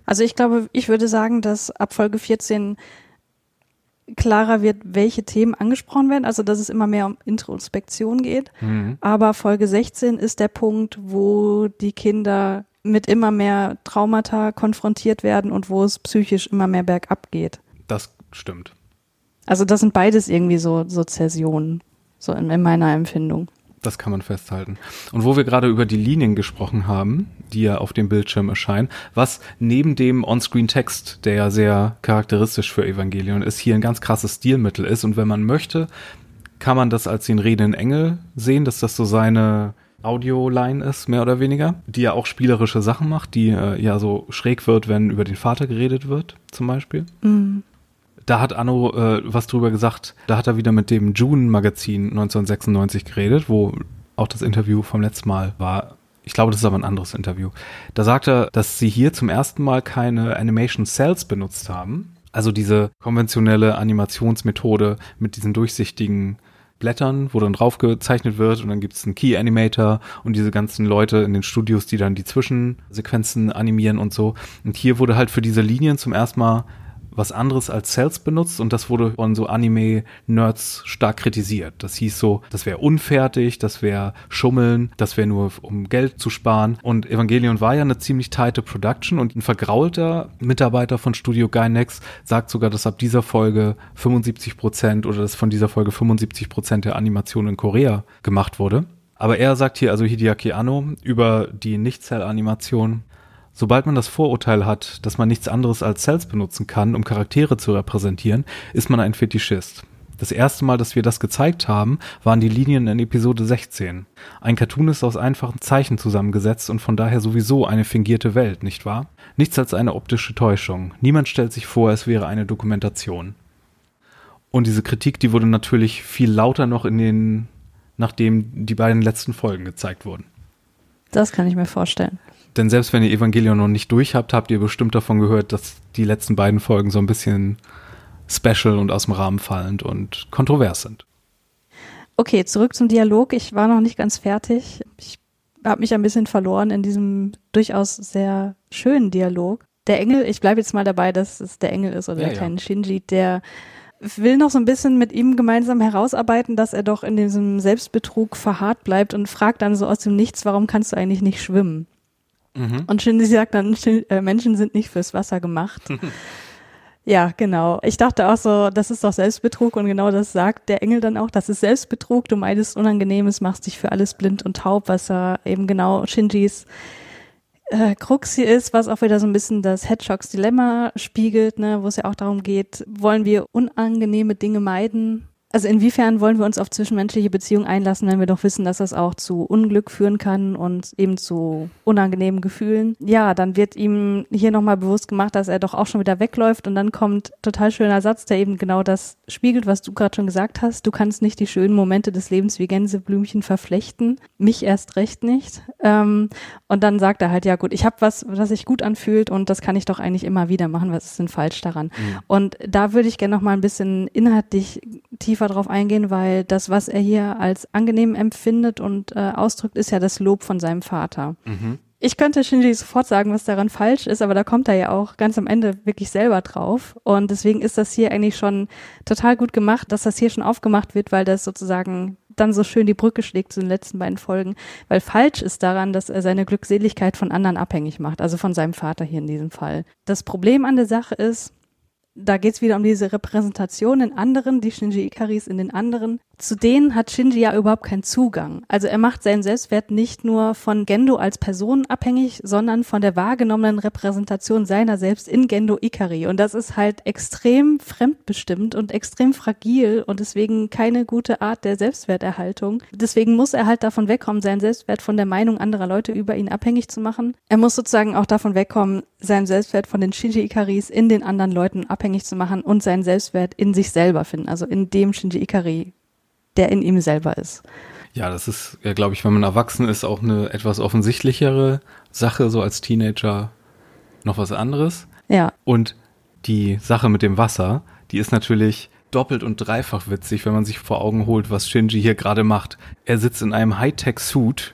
Also ich glaube, ich würde sagen, dass ab Folge 14 klarer wird, welche Themen angesprochen werden, also dass es immer mehr um Introspektion geht. Mhm. Aber Folge 16 ist der Punkt, wo die Kinder mit immer mehr Traumata konfrontiert werden und wo es psychisch immer mehr bergab geht. Das stimmt. Also das sind beides irgendwie so, so Zäsionen, so in, in meiner Empfindung. Das kann man festhalten. Und wo wir gerade über die Linien gesprochen haben, die ja auf dem Bildschirm erscheinen, was neben dem On-Screen-Text, der ja sehr charakteristisch für Evangelion ist, hier ein ganz krasses Stilmittel ist. Und wenn man möchte, kann man das als den redenden Engel sehen, dass das so seine Audioline ist, mehr oder weniger, die ja auch spielerische Sachen macht, die äh, ja so schräg wird, wenn über den Vater geredet wird, zum Beispiel. Mhm da hat Anno äh, was drüber gesagt. Da hat er wieder mit dem June-Magazin 1996 geredet, wo auch das Interview vom letzten Mal war. Ich glaube, das ist aber ein anderes Interview. Da sagt er, dass sie hier zum ersten Mal keine Animation Cells benutzt haben. Also diese konventionelle Animationsmethode mit diesen durchsichtigen Blättern, wo dann drauf gezeichnet wird und dann gibt es einen Key Animator und diese ganzen Leute in den Studios, die dann die Zwischensequenzen animieren und so. Und hier wurde halt für diese Linien zum ersten Mal was anderes als Cells benutzt und das wurde von so Anime-Nerds stark kritisiert. Das hieß so, das wäre unfertig, das wäre Schummeln, das wäre nur um Geld zu sparen. Und Evangelion war ja eine ziemlich tighte Production und ein vergraulter Mitarbeiter von Studio Gainax sagt sogar, dass ab dieser Folge 75 Prozent oder dass von dieser Folge 75 Prozent der Animation in Korea gemacht wurde. Aber er sagt hier, also Hideaki Anno, über die Nicht-Cell-Animation, Sobald man das Vorurteil hat, dass man nichts anderes als Cells benutzen kann, um Charaktere zu repräsentieren, ist man ein Fetischist. Das erste Mal, dass wir das gezeigt haben, waren die Linien in Episode 16. Ein Cartoon ist aus einfachen Zeichen zusammengesetzt und von daher sowieso eine fingierte Welt, nicht wahr? Nichts als eine optische Täuschung. Niemand stellt sich vor, es wäre eine Dokumentation. Und diese Kritik, die wurde natürlich viel lauter noch in den, nachdem die beiden letzten Folgen gezeigt wurden. Das kann ich mir vorstellen. Denn selbst wenn ihr Evangelion noch nicht durch habt, habt ihr bestimmt davon gehört, dass die letzten beiden Folgen so ein bisschen special und aus dem Rahmen fallend und kontrovers sind. Okay, zurück zum Dialog. Ich war noch nicht ganz fertig. Ich habe mich ein bisschen verloren in diesem durchaus sehr schönen Dialog. Der Engel, ich bleibe jetzt mal dabei, dass es der Engel ist oder ja, der kleine ja. Shinji, der will noch so ein bisschen mit ihm gemeinsam herausarbeiten, dass er doch in diesem Selbstbetrug verharrt bleibt und fragt dann so aus dem Nichts, warum kannst du eigentlich nicht schwimmen? Mhm. Und Shinji sagt dann, äh, Menschen sind nicht fürs Wasser gemacht. ja, genau. Ich dachte auch so, das ist doch Selbstbetrug und genau das sagt der Engel dann auch, das ist Selbstbetrug, du meidest Unangenehmes, machst dich für alles blind und taub, was er eben genau Shinjis äh, Krux hier ist, was auch wieder so ein bisschen das Hedgehogs Dilemma spiegelt, ne, wo es ja auch darum geht, wollen wir unangenehme Dinge meiden also inwiefern wollen wir uns auf zwischenmenschliche Beziehungen einlassen, wenn wir doch wissen, dass das auch zu Unglück führen kann und eben zu unangenehmen Gefühlen? Ja, dann wird ihm hier nochmal bewusst gemacht, dass er doch auch schon wieder wegläuft und dann kommt total schöner Satz, der eben genau das spiegelt, was du gerade schon gesagt hast. Du kannst nicht die schönen Momente des Lebens wie Gänseblümchen verflechten, mich erst recht nicht. Ähm, und dann sagt er halt, ja gut, ich habe was, was sich gut anfühlt und das kann ich doch eigentlich immer wieder machen. Was ist denn falsch daran? Mhm. Und da würde ich gerne noch mal ein bisschen inhaltlich tiefer tiefer drauf eingehen, weil das, was er hier als angenehm empfindet und äh, ausdrückt, ist ja das Lob von seinem Vater. Mhm. Ich könnte Shinji sofort sagen, was daran falsch ist, aber da kommt er ja auch ganz am Ende wirklich selber drauf. Und deswegen ist das hier eigentlich schon total gut gemacht, dass das hier schon aufgemacht wird, weil das sozusagen dann so schön die Brücke schlägt zu den letzten beiden Folgen. Weil falsch ist daran, dass er seine Glückseligkeit von anderen abhängig macht, also von seinem Vater hier in diesem Fall. Das Problem an der Sache ist, da geht's wieder um diese Repräsentation in anderen, die Shinji Ikaris in den anderen zu denen hat Shinji ja überhaupt keinen Zugang. Also er macht seinen Selbstwert nicht nur von Gendo als Person abhängig, sondern von der wahrgenommenen Repräsentation seiner selbst in Gendo Ikari. Und das ist halt extrem fremdbestimmt und extrem fragil und deswegen keine gute Art der Selbstwerterhaltung. Deswegen muss er halt davon wegkommen, seinen Selbstwert von der Meinung anderer Leute über ihn abhängig zu machen. Er muss sozusagen auch davon wegkommen, seinen Selbstwert von den Shinji Ikaris in den anderen Leuten abhängig zu machen und seinen Selbstwert in sich selber finden, also in dem Shinji Ikari der in ihm selber ist. Ja, das ist, ja, glaube ich, wenn man erwachsen ist, auch eine etwas offensichtlichere Sache, so als Teenager noch was anderes. Ja. Und die Sache mit dem Wasser, die ist natürlich doppelt und dreifach witzig, wenn man sich vor Augen holt, was Shinji hier gerade macht. Er sitzt in einem Hightech-Suit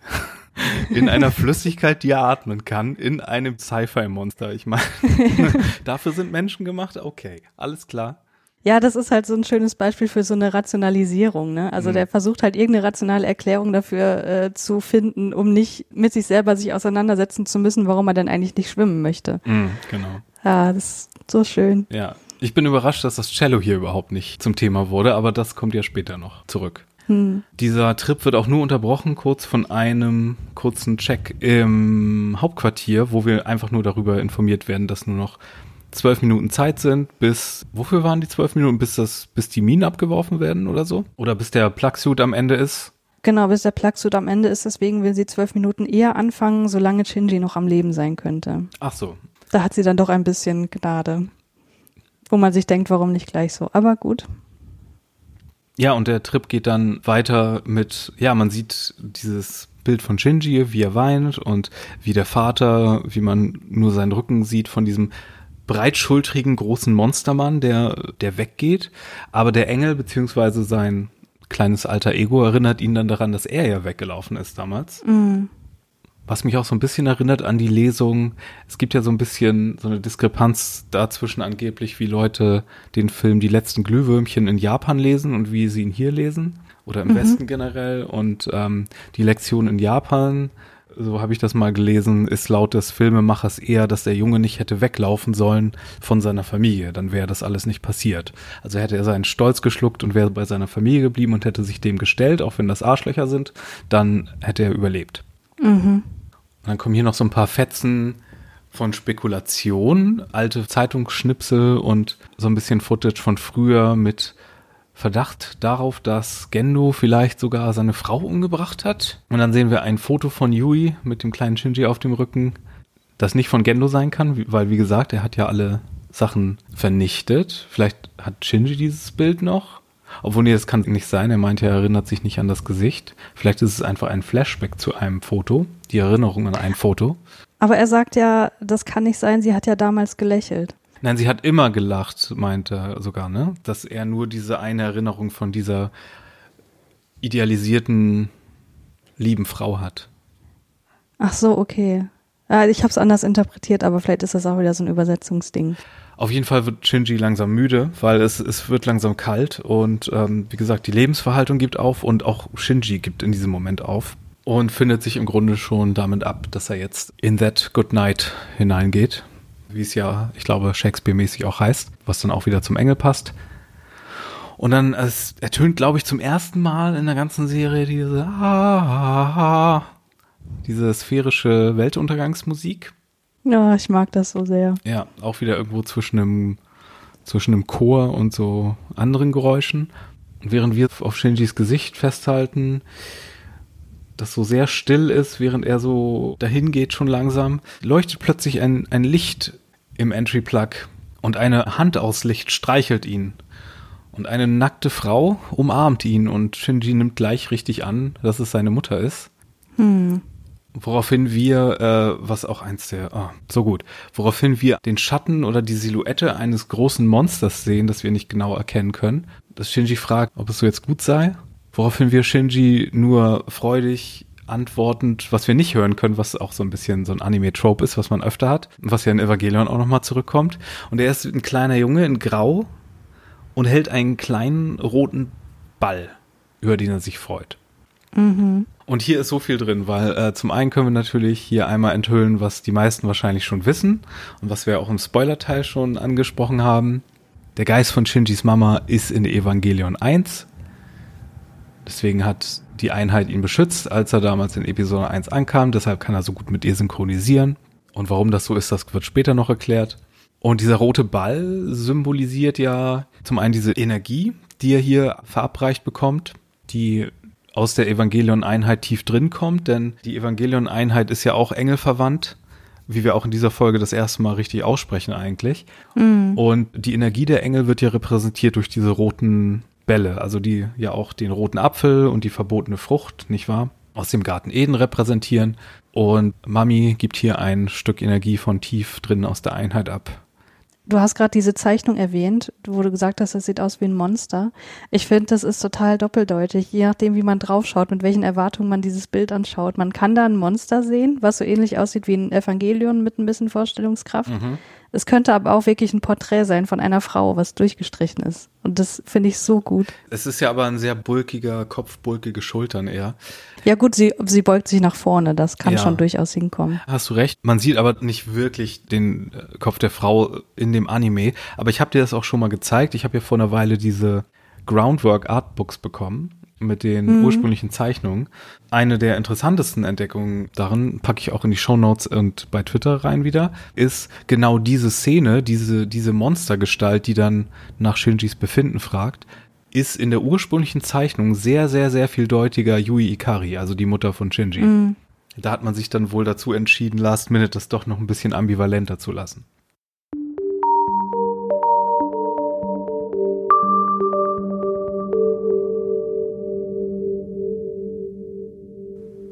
in einer Flüssigkeit, die er atmen kann, in einem Sci-Fi-Monster. Ich meine, dafür sind Menschen gemacht. Okay, alles klar. Ja, das ist halt so ein schönes Beispiel für so eine Rationalisierung. Ne? Also mhm. der versucht halt irgendeine rationale Erklärung dafür äh, zu finden, um nicht mit sich selber sich auseinandersetzen zu müssen, warum er denn eigentlich nicht schwimmen möchte. Mhm, genau. Ja, das ist so schön. Ja, ich bin überrascht, dass das Cello hier überhaupt nicht zum Thema wurde, aber das kommt ja später noch zurück. Hm. Dieser Trip wird auch nur unterbrochen kurz von einem kurzen Check im Hauptquartier, wo wir einfach nur darüber informiert werden, dass nur noch zwölf Minuten Zeit sind, bis, wofür waren die zwölf Minuten, bis das, bis die Minen abgeworfen werden oder so? Oder bis der Plugsuit am Ende ist? Genau, bis der Plugsuit am Ende ist, deswegen will sie zwölf Minuten eher anfangen, solange Shinji noch am Leben sein könnte. Ach so. Da hat sie dann doch ein bisschen Gnade. Wo man sich denkt, warum nicht gleich so? Aber gut. Ja, und der Trip geht dann weiter mit, ja, man sieht dieses Bild von Shinji, wie er weint und wie der Vater, wie man nur seinen Rücken sieht von diesem breitschultrigen großen Monstermann, der, der weggeht. Aber der Engel, beziehungsweise sein kleines alter Ego, erinnert ihn dann daran, dass er ja weggelaufen ist damals. Mhm. Was mich auch so ein bisschen erinnert an die Lesung. Es gibt ja so ein bisschen so eine Diskrepanz dazwischen angeblich, wie Leute den Film Die letzten Glühwürmchen in Japan lesen und wie sie ihn hier lesen. Oder im mhm. Westen generell. Und ähm, die Lektion in Japan so habe ich das mal gelesen, ist laut des Filmemachers eher, dass der Junge nicht hätte weglaufen sollen von seiner Familie. Dann wäre das alles nicht passiert. Also hätte er seinen Stolz geschluckt und wäre bei seiner Familie geblieben und hätte sich dem gestellt, auch wenn das Arschlöcher sind, dann hätte er überlebt. Mhm. Und dann kommen hier noch so ein paar Fetzen von Spekulation, alte Zeitungsschnipsel und so ein bisschen Footage von früher mit Verdacht darauf, dass Gendo vielleicht sogar seine Frau umgebracht hat. Und dann sehen wir ein Foto von Yui mit dem kleinen Shinji auf dem Rücken, das nicht von Gendo sein kann, weil wie gesagt, er hat ja alle Sachen vernichtet. Vielleicht hat Shinji dieses Bild noch. Obwohl, nee, das kann nicht sein. Er meinte, er erinnert sich nicht an das Gesicht. Vielleicht ist es einfach ein Flashback zu einem Foto. Die Erinnerung an ein Foto. Aber er sagt ja, das kann nicht sein. Sie hat ja damals gelächelt. Nein, sie hat immer gelacht, meinte er sogar, ne? Dass er nur diese eine Erinnerung von dieser idealisierten, lieben Frau hat. Ach so, okay. Ja, ich habe es anders interpretiert, aber vielleicht ist das auch wieder so ein Übersetzungsding. Auf jeden Fall wird Shinji langsam müde, weil es, es wird langsam kalt und ähm, wie gesagt, die Lebensverhaltung gibt auf und auch Shinji gibt in diesem Moment auf und findet sich im Grunde schon damit ab, dass er jetzt in that good night hineingeht wie es ja, ich glaube, Shakespeare-mäßig auch heißt, was dann auch wieder zum Engel passt. Und dann, es ertönt, glaube ich, zum ersten Mal in der ganzen Serie diese, ah, diese sphärische Weltuntergangsmusik. Ja, ich mag das so sehr. Ja, auch wieder irgendwo zwischen einem, zwischen einem Chor und so anderen Geräuschen. Und während wir auf Shinjis Gesicht festhalten, das so sehr still ist, während er so dahin geht schon langsam, leuchtet plötzlich ein, ein Licht im Entry-Plug und eine Hand aus Licht streichelt ihn. Und eine nackte Frau umarmt ihn und Shinji nimmt gleich richtig an, dass es seine Mutter ist. Hm. Woraufhin wir, äh, was auch eins der, oh, so gut, woraufhin wir den Schatten oder die Silhouette eines großen Monsters sehen, das wir nicht genau erkennen können. Dass Shinji fragt, ob es so jetzt gut sei. Woraufhin wir Shinji nur freudig antwortend, was wir nicht hören können, was auch so ein bisschen so ein Anime-Trope ist, was man öfter hat, was ja in Evangelion auch nochmal zurückkommt. Und er ist ein kleiner Junge in Grau und hält einen kleinen roten Ball, über den er sich freut. Mhm. Und hier ist so viel drin, weil äh, zum einen können wir natürlich hier einmal enthüllen, was die meisten wahrscheinlich schon wissen und was wir auch im Spoiler-Teil schon angesprochen haben. Der Geist von Shinjis Mama ist in Evangelion 1. Deswegen hat die Einheit ihn beschützt, als er damals in Episode 1 ankam. Deshalb kann er so gut mit ihr synchronisieren. Und warum das so ist, das wird später noch erklärt. Und dieser rote Ball symbolisiert ja zum einen diese Energie, die er hier verabreicht bekommt, die aus der Evangelion-Einheit tief drin kommt, denn die Evangelion-Einheit ist ja auch engelverwandt, wie wir auch in dieser Folge das erste Mal richtig aussprechen eigentlich. Mhm. Und die Energie der Engel wird ja repräsentiert durch diese roten Bälle, also die ja auch den roten Apfel und die verbotene Frucht, nicht wahr? Aus dem Garten Eden repräsentieren. Und Mami gibt hier ein Stück Energie von tief drin aus der Einheit ab. Du hast gerade diese Zeichnung erwähnt, wo du gesagt hast, das sieht aus wie ein Monster. Ich finde, das ist total doppeldeutig, je nachdem, wie man draufschaut, mit welchen Erwartungen man dieses Bild anschaut. Man kann da ein Monster sehen, was so ähnlich aussieht wie ein Evangelion mit ein bisschen Vorstellungskraft. Mhm. Es könnte aber auch wirklich ein Porträt sein von einer Frau, was durchgestrichen ist. Und das finde ich so gut. Es ist ja aber ein sehr bulkiger Kopf, bulkige Schultern eher. Ja gut, sie, sie beugt sich nach vorne, das kann ja. schon durchaus hinkommen. Hast du recht. Man sieht aber nicht wirklich den äh, Kopf der Frau in dem Anime. Aber ich habe dir das auch schon mal gezeigt. Ich habe ja vor einer Weile diese Groundwork Artbooks bekommen mit den mhm. ursprünglichen Zeichnungen. Eine der interessantesten Entdeckungen darin, packe ich auch in die Show Notes und bei Twitter rein wieder, ist genau diese Szene, diese, diese Monstergestalt, die dann nach Shinjis Befinden fragt, ist in der ursprünglichen Zeichnung sehr, sehr, sehr viel deutiger Yui Ikari, also die Mutter von Shinji. Mhm. Da hat man sich dann wohl dazu entschieden, Last Minute das doch noch ein bisschen ambivalenter zu lassen.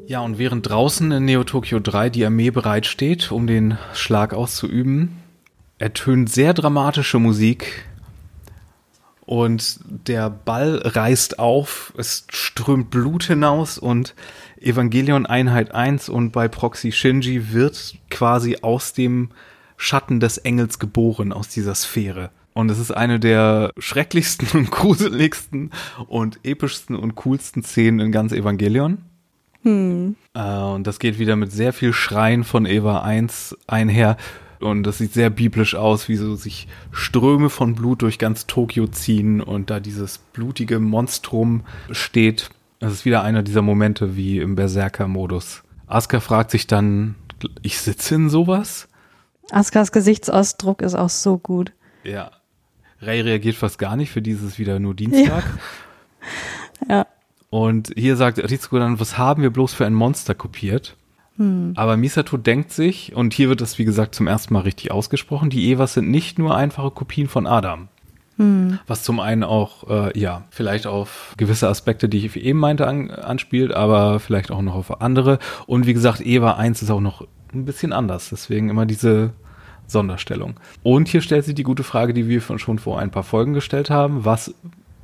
Ja, und während draußen in Neo Tokyo 3 die Armee bereitsteht, um den Schlag auszuüben, ertönt sehr dramatische Musik und der Ball reißt auf, es strömt Blut hinaus und Evangelion Einheit 1 und bei Proxy Shinji wird quasi aus dem Schatten des Engels geboren, aus dieser Sphäre. Und es ist eine der schrecklichsten und gruseligsten und epischsten und coolsten Szenen in ganz Evangelion. Hm. Äh, und das geht wieder mit sehr viel Schreien von Eva 1 einher. Und das sieht sehr biblisch aus, wie so sich Ströme von Blut durch ganz Tokio ziehen und da dieses blutige Monstrum steht. Das ist wieder einer dieser Momente wie im Berserker-Modus. Asuka fragt sich dann, ich sitze in sowas? Askas Gesichtsausdruck ist auch so gut. Ja. Ray reagiert fast gar nicht, für dieses wieder nur Dienstag. Ja. ja. Und hier sagt Ritsuko dann, was haben wir bloß für ein Monster kopiert? Hm. Aber Misato denkt sich, und hier wird das wie gesagt zum ersten Mal richtig ausgesprochen, die Evas sind nicht nur einfache Kopien von Adam. Hm. Was zum einen auch, äh, ja, vielleicht auf gewisse Aspekte, die ich eben meinte, an, anspielt, aber vielleicht auch noch auf andere. Und wie gesagt, Eva 1 ist auch noch ein bisschen anders. Deswegen immer diese Sonderstellung. Und hier stellt sich die gute Frage, die wir schon vor ein paar Folgen gestellt haben. Was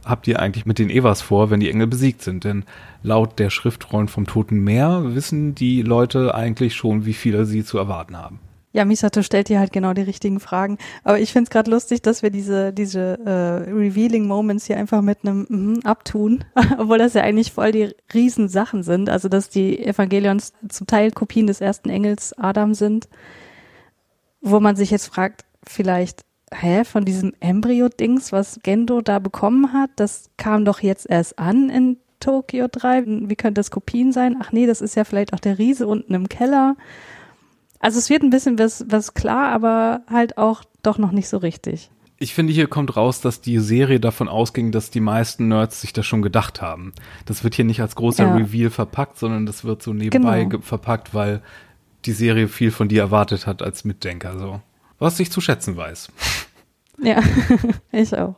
habt ihr eigentlich mit den Evas vor, wenn die Engel besiegt sind? Denn laut der Schriftrollen vom Toten Meer wissen die Leute eigentlich schon, wie viele sie zu erwarten haben. Ja, Misato stellt dir halt genau die richtigen Fragen. Aber ich finde es gerade lustig, dass wir diese, diese äh, Revealing Moments hier einfach mit einem mm, abtun, obwohl das ja eigentlich voll die Riesensachen sind. Also, dass die Evangelions zum Teil Kopien des ersten Engels Adam sind, wo man sich jetzt fragt, vielleicht hä, von diesem Embryo-Dings, was Gendo da bekommen hat, das kam doch jetzt erst an in Tokio 3. Wie könnte das Kopien sein? Ach nee, das ist ja vielleicht auch der Riese unten im Keller. Also es wird ein bisschen was, was klar, aber halt auch doch noch nicht so richtig. Ich finde, hier kommt raus, dass die Serie davon ausging, dass die meisten Nerds sich das schon gedacht haben. Das wird hier nicht als großer ja. Reveal verpackt, sondern das wird so nebenbei genau. verpackt, weil die Serie viel von dir erwartet hat als Mitdenker, so. Was ich zu schätzen weiß. Ja, ich auch.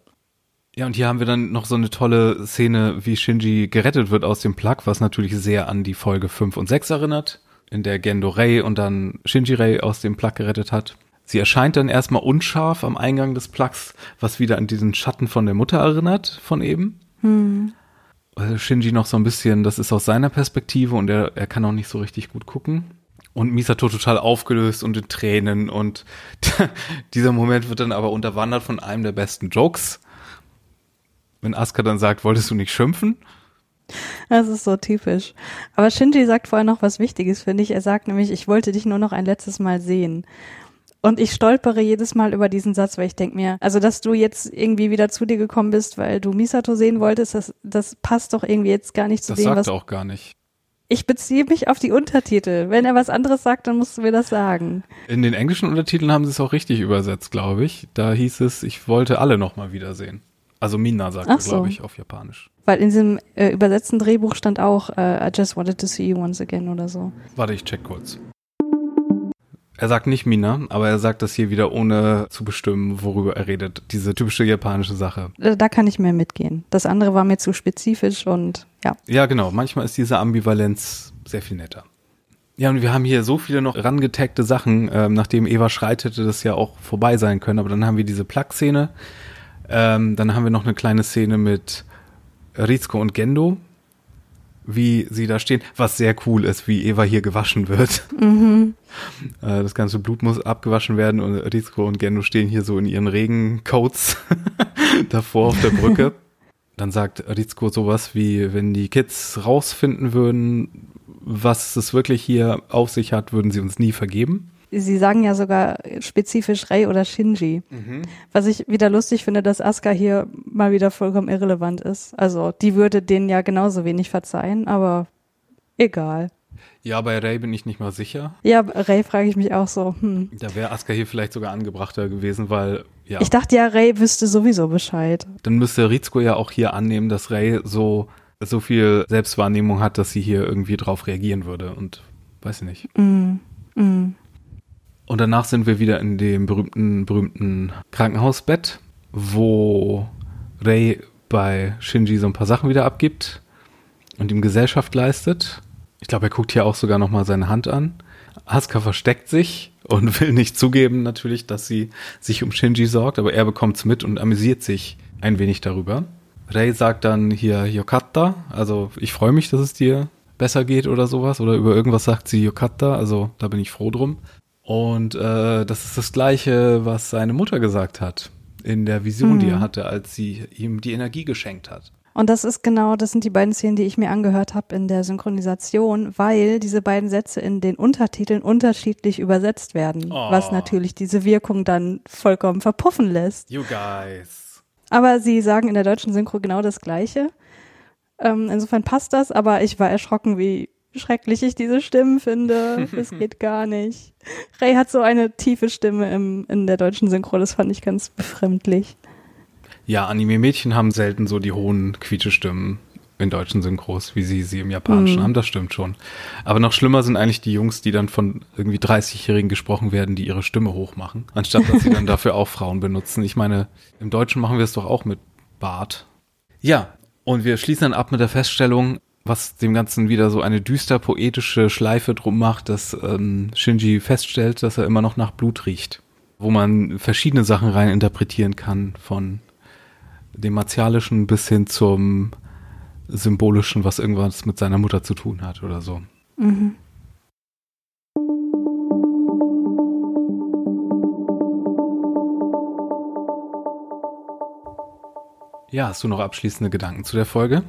Ja, und hier haben wir dann noch so eine tolle Szene, wie Shinji gerettet wird aus dem Plug, was natürlich sehr an die Folge 5 und 6 erinnert, in der Gendo Rei und dann Shinji Rei aus dem Plug gerettet hat. Sie erscheint dann erstmal unscharf am Eingang des Plugs, was wieder an diesen Schatten von der Mutter erinnert, von eben. Hm. Also Shinji noch so ein bisschen, das ist aus seiner Perspektive und er, er kann auch nicht so richtig gut gucken und Misato total aufgelöst und in Tränen und dieser Moment wird dann aber unterwandert von einem der besten Jokes. Wenn Asuka dann sagt, wolltest du nicht schimpfen? Das ist so typisch. Aber Shinji sagt vorher noch was Wichtiges, finde ich. Er sagt nämlich, ich wollte dich nur noch ein letztes Mal sehen. Und ich stolpere jedes Mal über diesen Satz, weil ich denke mir, also dass du jetzt irgendwie wieder zu dir gekommen bist, weil du Misato sehen wolltest, das, das passt doch irgendwie jetzt gar nicht zu das dem, sagt was. er auch gar nicht. Ich beziehe mich auf die Untertitel. Wenn er was anderes sagt, dann musst du mir das sagen. In den englischen Untertiteln haben sie es auch richtig übersetzt, glaube ich. Da hieß es, ich wollte alle nochmal wiedersehen. Also Mina sagt so. glaube ich, auf Japanisch. Weil in diesem äh, übersetzten Drehbuch stand auch, uh, I just wanted to see you once again oder so. Warte, ich check kurz. Er sagt nicht Mina, aber er sagt das hier wieder ohne zu bestimmen, worüber er redet. Diese typische japanische Sache. Äh, da kann ich mehr mitgehen. Das andere war mir zu spezifisch und ja. Ja, genau. Manchmal ist diese Ambivalenz sehr viel netter. Ja, und wir haben hier so viele noch rangetagte Sachen, ähm, nachdem Eva schreit, hätte das ja auch vorbei sein können. Aber dann haben wir diese Plug-Szene. Ähm, dann haben wir noch eine kleine Szene mit Rizko und Gendo, wie sie da stehen, was sehr cool ist, wie Eva hier gewaschen wird. Mhm. Äh, das ganze Blut muss abgewaschen werden und Rizko und Gendo stehen hier so in ihren Regencoats davor auf der Brücke. Dann sagt Rizko sowas wie, wenn die Kids rausfinden würden, was es wirklich hier auf sich hat, würden sie uns nie vergeben. Sie sagen ja sogar spezifisch Rei oder Shinji. Mhm. Was ich wieder lustig finde, dass Asuka hier mal wieder vollkommen irrelevant ist. Also die würde denen ja genauso wenig verzeihen, aber egal. Ja, bei Ray bin ich nicht mal sicher. Ja, Ray frage ich mich auch so. Hm. Da wäre Asuka hier vielleicht sogar angebrachter gewesen, weil ja. Ich dachte ja, Ray wüsste sowieso Bescheid. Dann müsste Rizko ja auch hier annehmen, dass Ray so so viel Selbstwahrnehmung hat, dass sie hier irgendwie drauf reagieren würde und weiß ich nicht. Mm, mm. Und danach sind wir wieder in dem berühmten, berühmten Krankenhausbett, wo Ray bei Shinji so ein paar Sachen wieder abgibt und ihm Gesellschaft leistet. Ich glaube, er guckt hier auch sogar nochmal seine Hand an. Asuka versteckt sich und will nicht zugeben natürlich, dass sie sich um Shinji sorgt, aber er bekommt's mit und amüsiert sich ein wenig darüber. Ray sagt dann hier Yokata, also ich freue mich, dass es dir besser geht oder sowas. Oder über irgendwas sagt sie Yokata, also da bin ich froh drum. Und äh, das ist das Gleiche, was seine Mutter gesagt hat in der Vision, mhm. die er hatte, als sie ihm die Energie geschenkt hat. Und das ist genau, das sind die beiden Szenen, die ich mir angehört habe in der Synchronisation, weil diese beiden Sätze in den Untertiteln unterschiedlich übersetzt werden, oh. was natürlich diese Wirkung dann vollkommen verpuffen lässt. You guys. Aber sie sagen in der deutschen Synchro genau das Gleiche. Ähm, insofern passt das, aber ich war erschrocken, wie schrecklich ich diese Stimmen finde. Es geht gar nicht. Ray hat so eine tiefe Stimme im, in der deutschen Synchro, das fand ich ganz befremdlich. Ja, Anime-Mädchen haben selten so die hohen Quietschestimmen in deutschen Synchros, wie sie sie im Japanischen mhm. haben, das stimmt schon. Aber noch schlimmer sind eigentlich die Jungs, die dann von irgendwie 30-Jährigen gesprochen werden, die ihre Stimme hochmachen, anstatt dass sie dann dafür auch Frauen benutzen. Ich meine, im Deutschen machen wir es doch auch mit Bart. Ja, und wir schließen dann ab mit der Feststellung, was dem Ganzen wieder so eine düster poetische Schleife drum macht, dass ähm, Shinji feststellt, dass er immer noch nach Blut riecht. Wo man verschiedene Sachen rein interpretieren kann, von dem Martialischen bis hin zum Symbolischen, was irgendwas mit seiner Mutter zu tun hat oder so. Mhm. Ja, hast du noch abschließende Gedanken zu der Folge?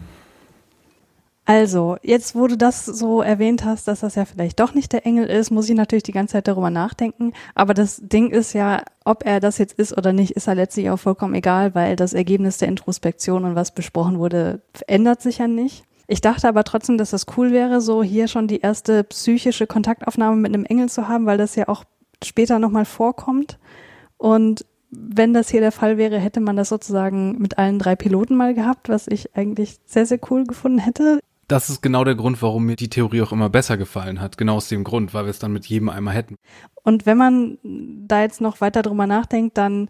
Also, jetzt wo du das so erwähnt hast, dass das ja vielleicht doch nicht der Engel ist, muss ich natürlich die ganze Zeit darüber nachdenken. Aber das Ding ist ja, ob er das jetzt ist oder nicht, ist ja letztlich auch vollkommen egal, weil das Ergebnis der Introspektion und was besprochen wurde, ändert sich ja nicht. Ich dachte aber trotzdem, dass das cool wäre, so hier schon die erste psychische Kontaktaufnahme mit einem Engel zu haben, weil das ja auch später nochmal vorkommt. Und wenn das hier der Fall wäre, hätte man das sozusagen mit allen drei Piloten mal gehabt, was ich eigentlich sehr, sehr cool gefunden hätte das ist genau der Grund, warum mir die Theorie auch immer besser gefallen hat. Genau aus dem Grund, weil wir es dann mit jedem einmal hätten. Und wenn man da jetzt noch weiter drüber nachdenkt, dann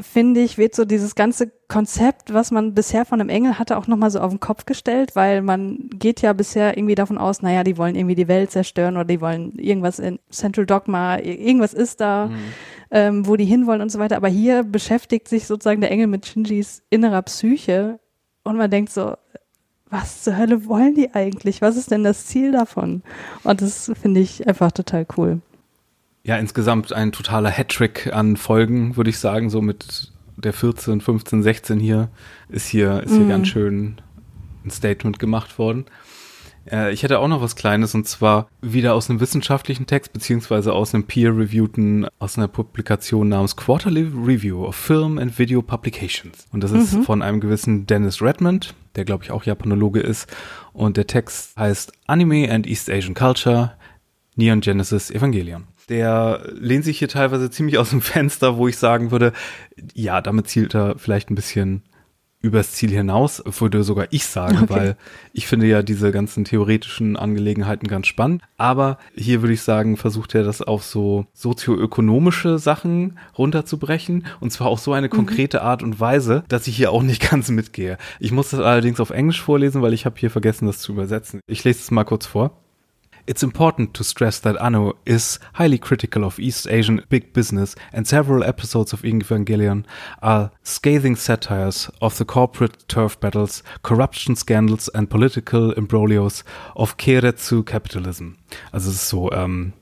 finde ich, wird so dieses ganze Konzept, was man bisher von einem Engel hatte, auch nochmal so auf den Kopf gestellt, weil man geht ja bisher irgendwie davon aus, naja, die wollen irgendwie die Welt zerstören oder die wollen irgendwas in Central Dogma, irgendwas ist da, mhm. ähm, wo die hinwollen und so weiter. Aber hier beschäftigt sich sozusagen der Engel mit Shinjis innerer Psyche und man denkt so, was zur Hölle wollen die eigentlich? Was ist denn das Ziel davon? Und das finde ich einfach total cool. Ja, insgesamt ein totaler Hattrick an Folgen, würde ich sagen, so mit der 14, 15, 16 hier ist hier, ist hier mm. ganz schön ein Statement gemacht worden. Äh, ich hätte auch noch was Kleines und zwar wieder aus einem wissenschaftlichen Text beziehungsweise aus einem peer-reviewten, aus einer Publikation namens Quarterly Review of Film and Video Publications. Und das ist mhm. von einem gewissen Dennis Redmond, der glaube ich auch Japanologe ist. Und der Text heißt Anime and East Asian Culture, Neon Genesis Evangelion. Der lehnt sich hier teilweise ziemlich aus dem Fenster, wo ich sagen würde, ja, damit zielt er vielleicht ein bisschen übers Ziel hinaus, würde sogar ich sagen, okay. weil ich finde ja diese ganzen theoretischen Angelegenheiten ganz spannend. Aber hier würde ich sagen, versucht er das auf so sozioökonomische Sachen runterzubrechen und zwar auf so eine mhm. konkrete mhm. Art und Weise, dass ich hier auch nicht ganz mitgehe. Ich muss das allerdings auf Englisch vorlesen, weil ich habe hier vergessen, das zu übersetzen. Ich lese es mal kurz vor. It's important to stress that Anno is highly critical of East Asian big business, and several episodes of Evangelion are scathing satires of the corporate turf battles, corruption scandals, and political imbroglios of Keiretsu capitalism. Also es ist so ähm,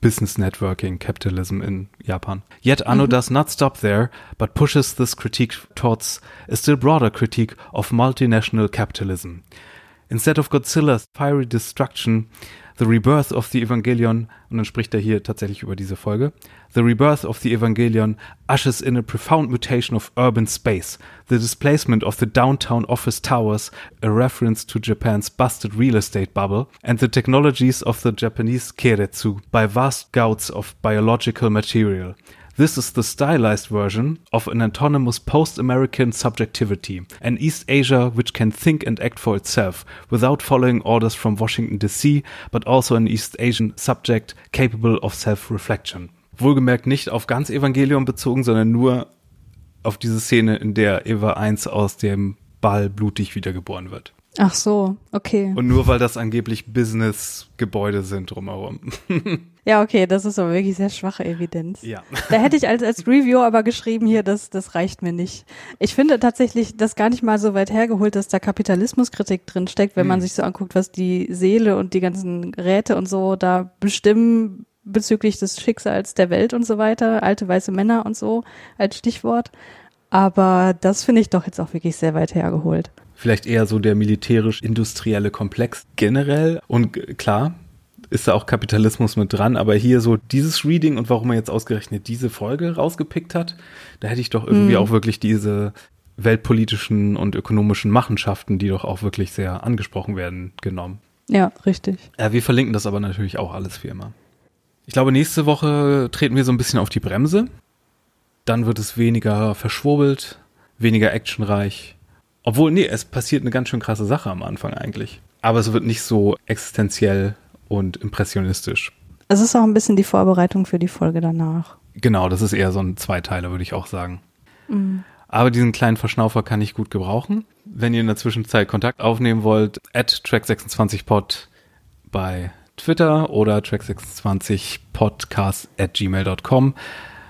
Business Networking Capitalism in Japan. Yet Anno mhm. does not stop there, but pushes this critique towards a still broader critique of multinational capitalism. Instead of Godzilla's fiery destruction, The Rebirth of the Evangelion, und dann spricht er hier tatsächlich über diese Folge. The Rebirth of the Evangelion ushers in a profound mutation of urban space, the displacement of the downtown office towers, a reference to Japan's busted real estate bubble, and the technologies of the Japanese keiretsu by vast gouts of biological material. This is the stylized version of an autonomous post-American subjectivity, an East Asia which can think and act for itself without following orders from Washington DC, but also an East Asian subject capable of self-reflection. Wohlgemerkt nicht auf ganz Evangelium bezogen, sondern nur auf diese Szene, in der Eva 1 aus dem Ball blutig wiedergeboren wird. Ach so, okay. Und nur weil das angeblich Business-Gebäude sind drumherum. ja, okay, das ist aber wirklich sehr schwache Evidenz. Ja. Da hätte ich als, als Review aber geschrieben hier, das, das reicht mir nicht. Ich finde tatsächlich das gar nicht mal so weit hergeholt, dass da Kapitalismuskritik drin steckt, wenn hm. man sich so anguckt, was die Seele und die ganzen Räte und so da bestimmen bezüglich des Schicksals der Welt und so weiter, alte weiße Männer und so als Stichwort. Aber das finde ich doch jetzt auch wirklich sehr weit hergeholt vielleicht eher so der militärisch-industrielle Komplex generell. Und klar, ist da auch Kapitalismus mit dran, aber hier so dieses Reading und warum er jetzt ausgerechnet diese Folge rausgepickt hat, da hätte ich doch irgendwie mhm. auch wirklich diese weltpolitischen und ökonomischen Machenschaften, die doch auch wirklich sehr angesprochen werden, genommen. Ja, richtig. Ja, wir verlinken das aber natürlich auch alles wie immer. Ich glaube, nächste Woche treten wir so ein bisschen auf die Bremse. Dann wird es weniger verschwurbelt, weniger actionreich obwohl, nee, es passiert eine ganz schön krasse Sache am Anfang eigentlich. Aber es wird nicht so existenziell und impressionistisch. Es ist auch ein bisschen die Vorbereitung für die Folge danach. Genau, das ist eher so ein Zweiteiler, würde ich auch sagen. Mhm. Aber diesen kleinen Verschnaufer kann ich gut gebrauchen. Wenn ihr in der Zwischenzeit Kontakt aufnehmen wollt, at track26pod bei Twitter oder track26podcast at gmail.com.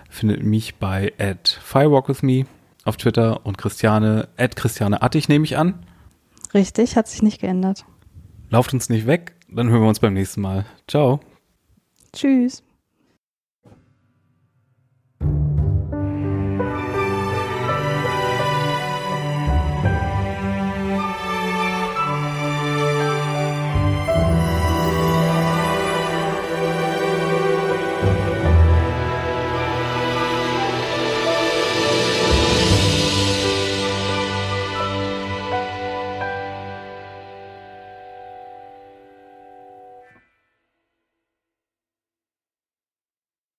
Findet mich bei at firewalkwithme auf Twitter und Christiane, at Christiane Attig nehme ich an. Richtig, hat sich nicht geändert. Lauft uns nicht weg, dann hören wir uns beim nächsten Mal. Ciao. Tschüss.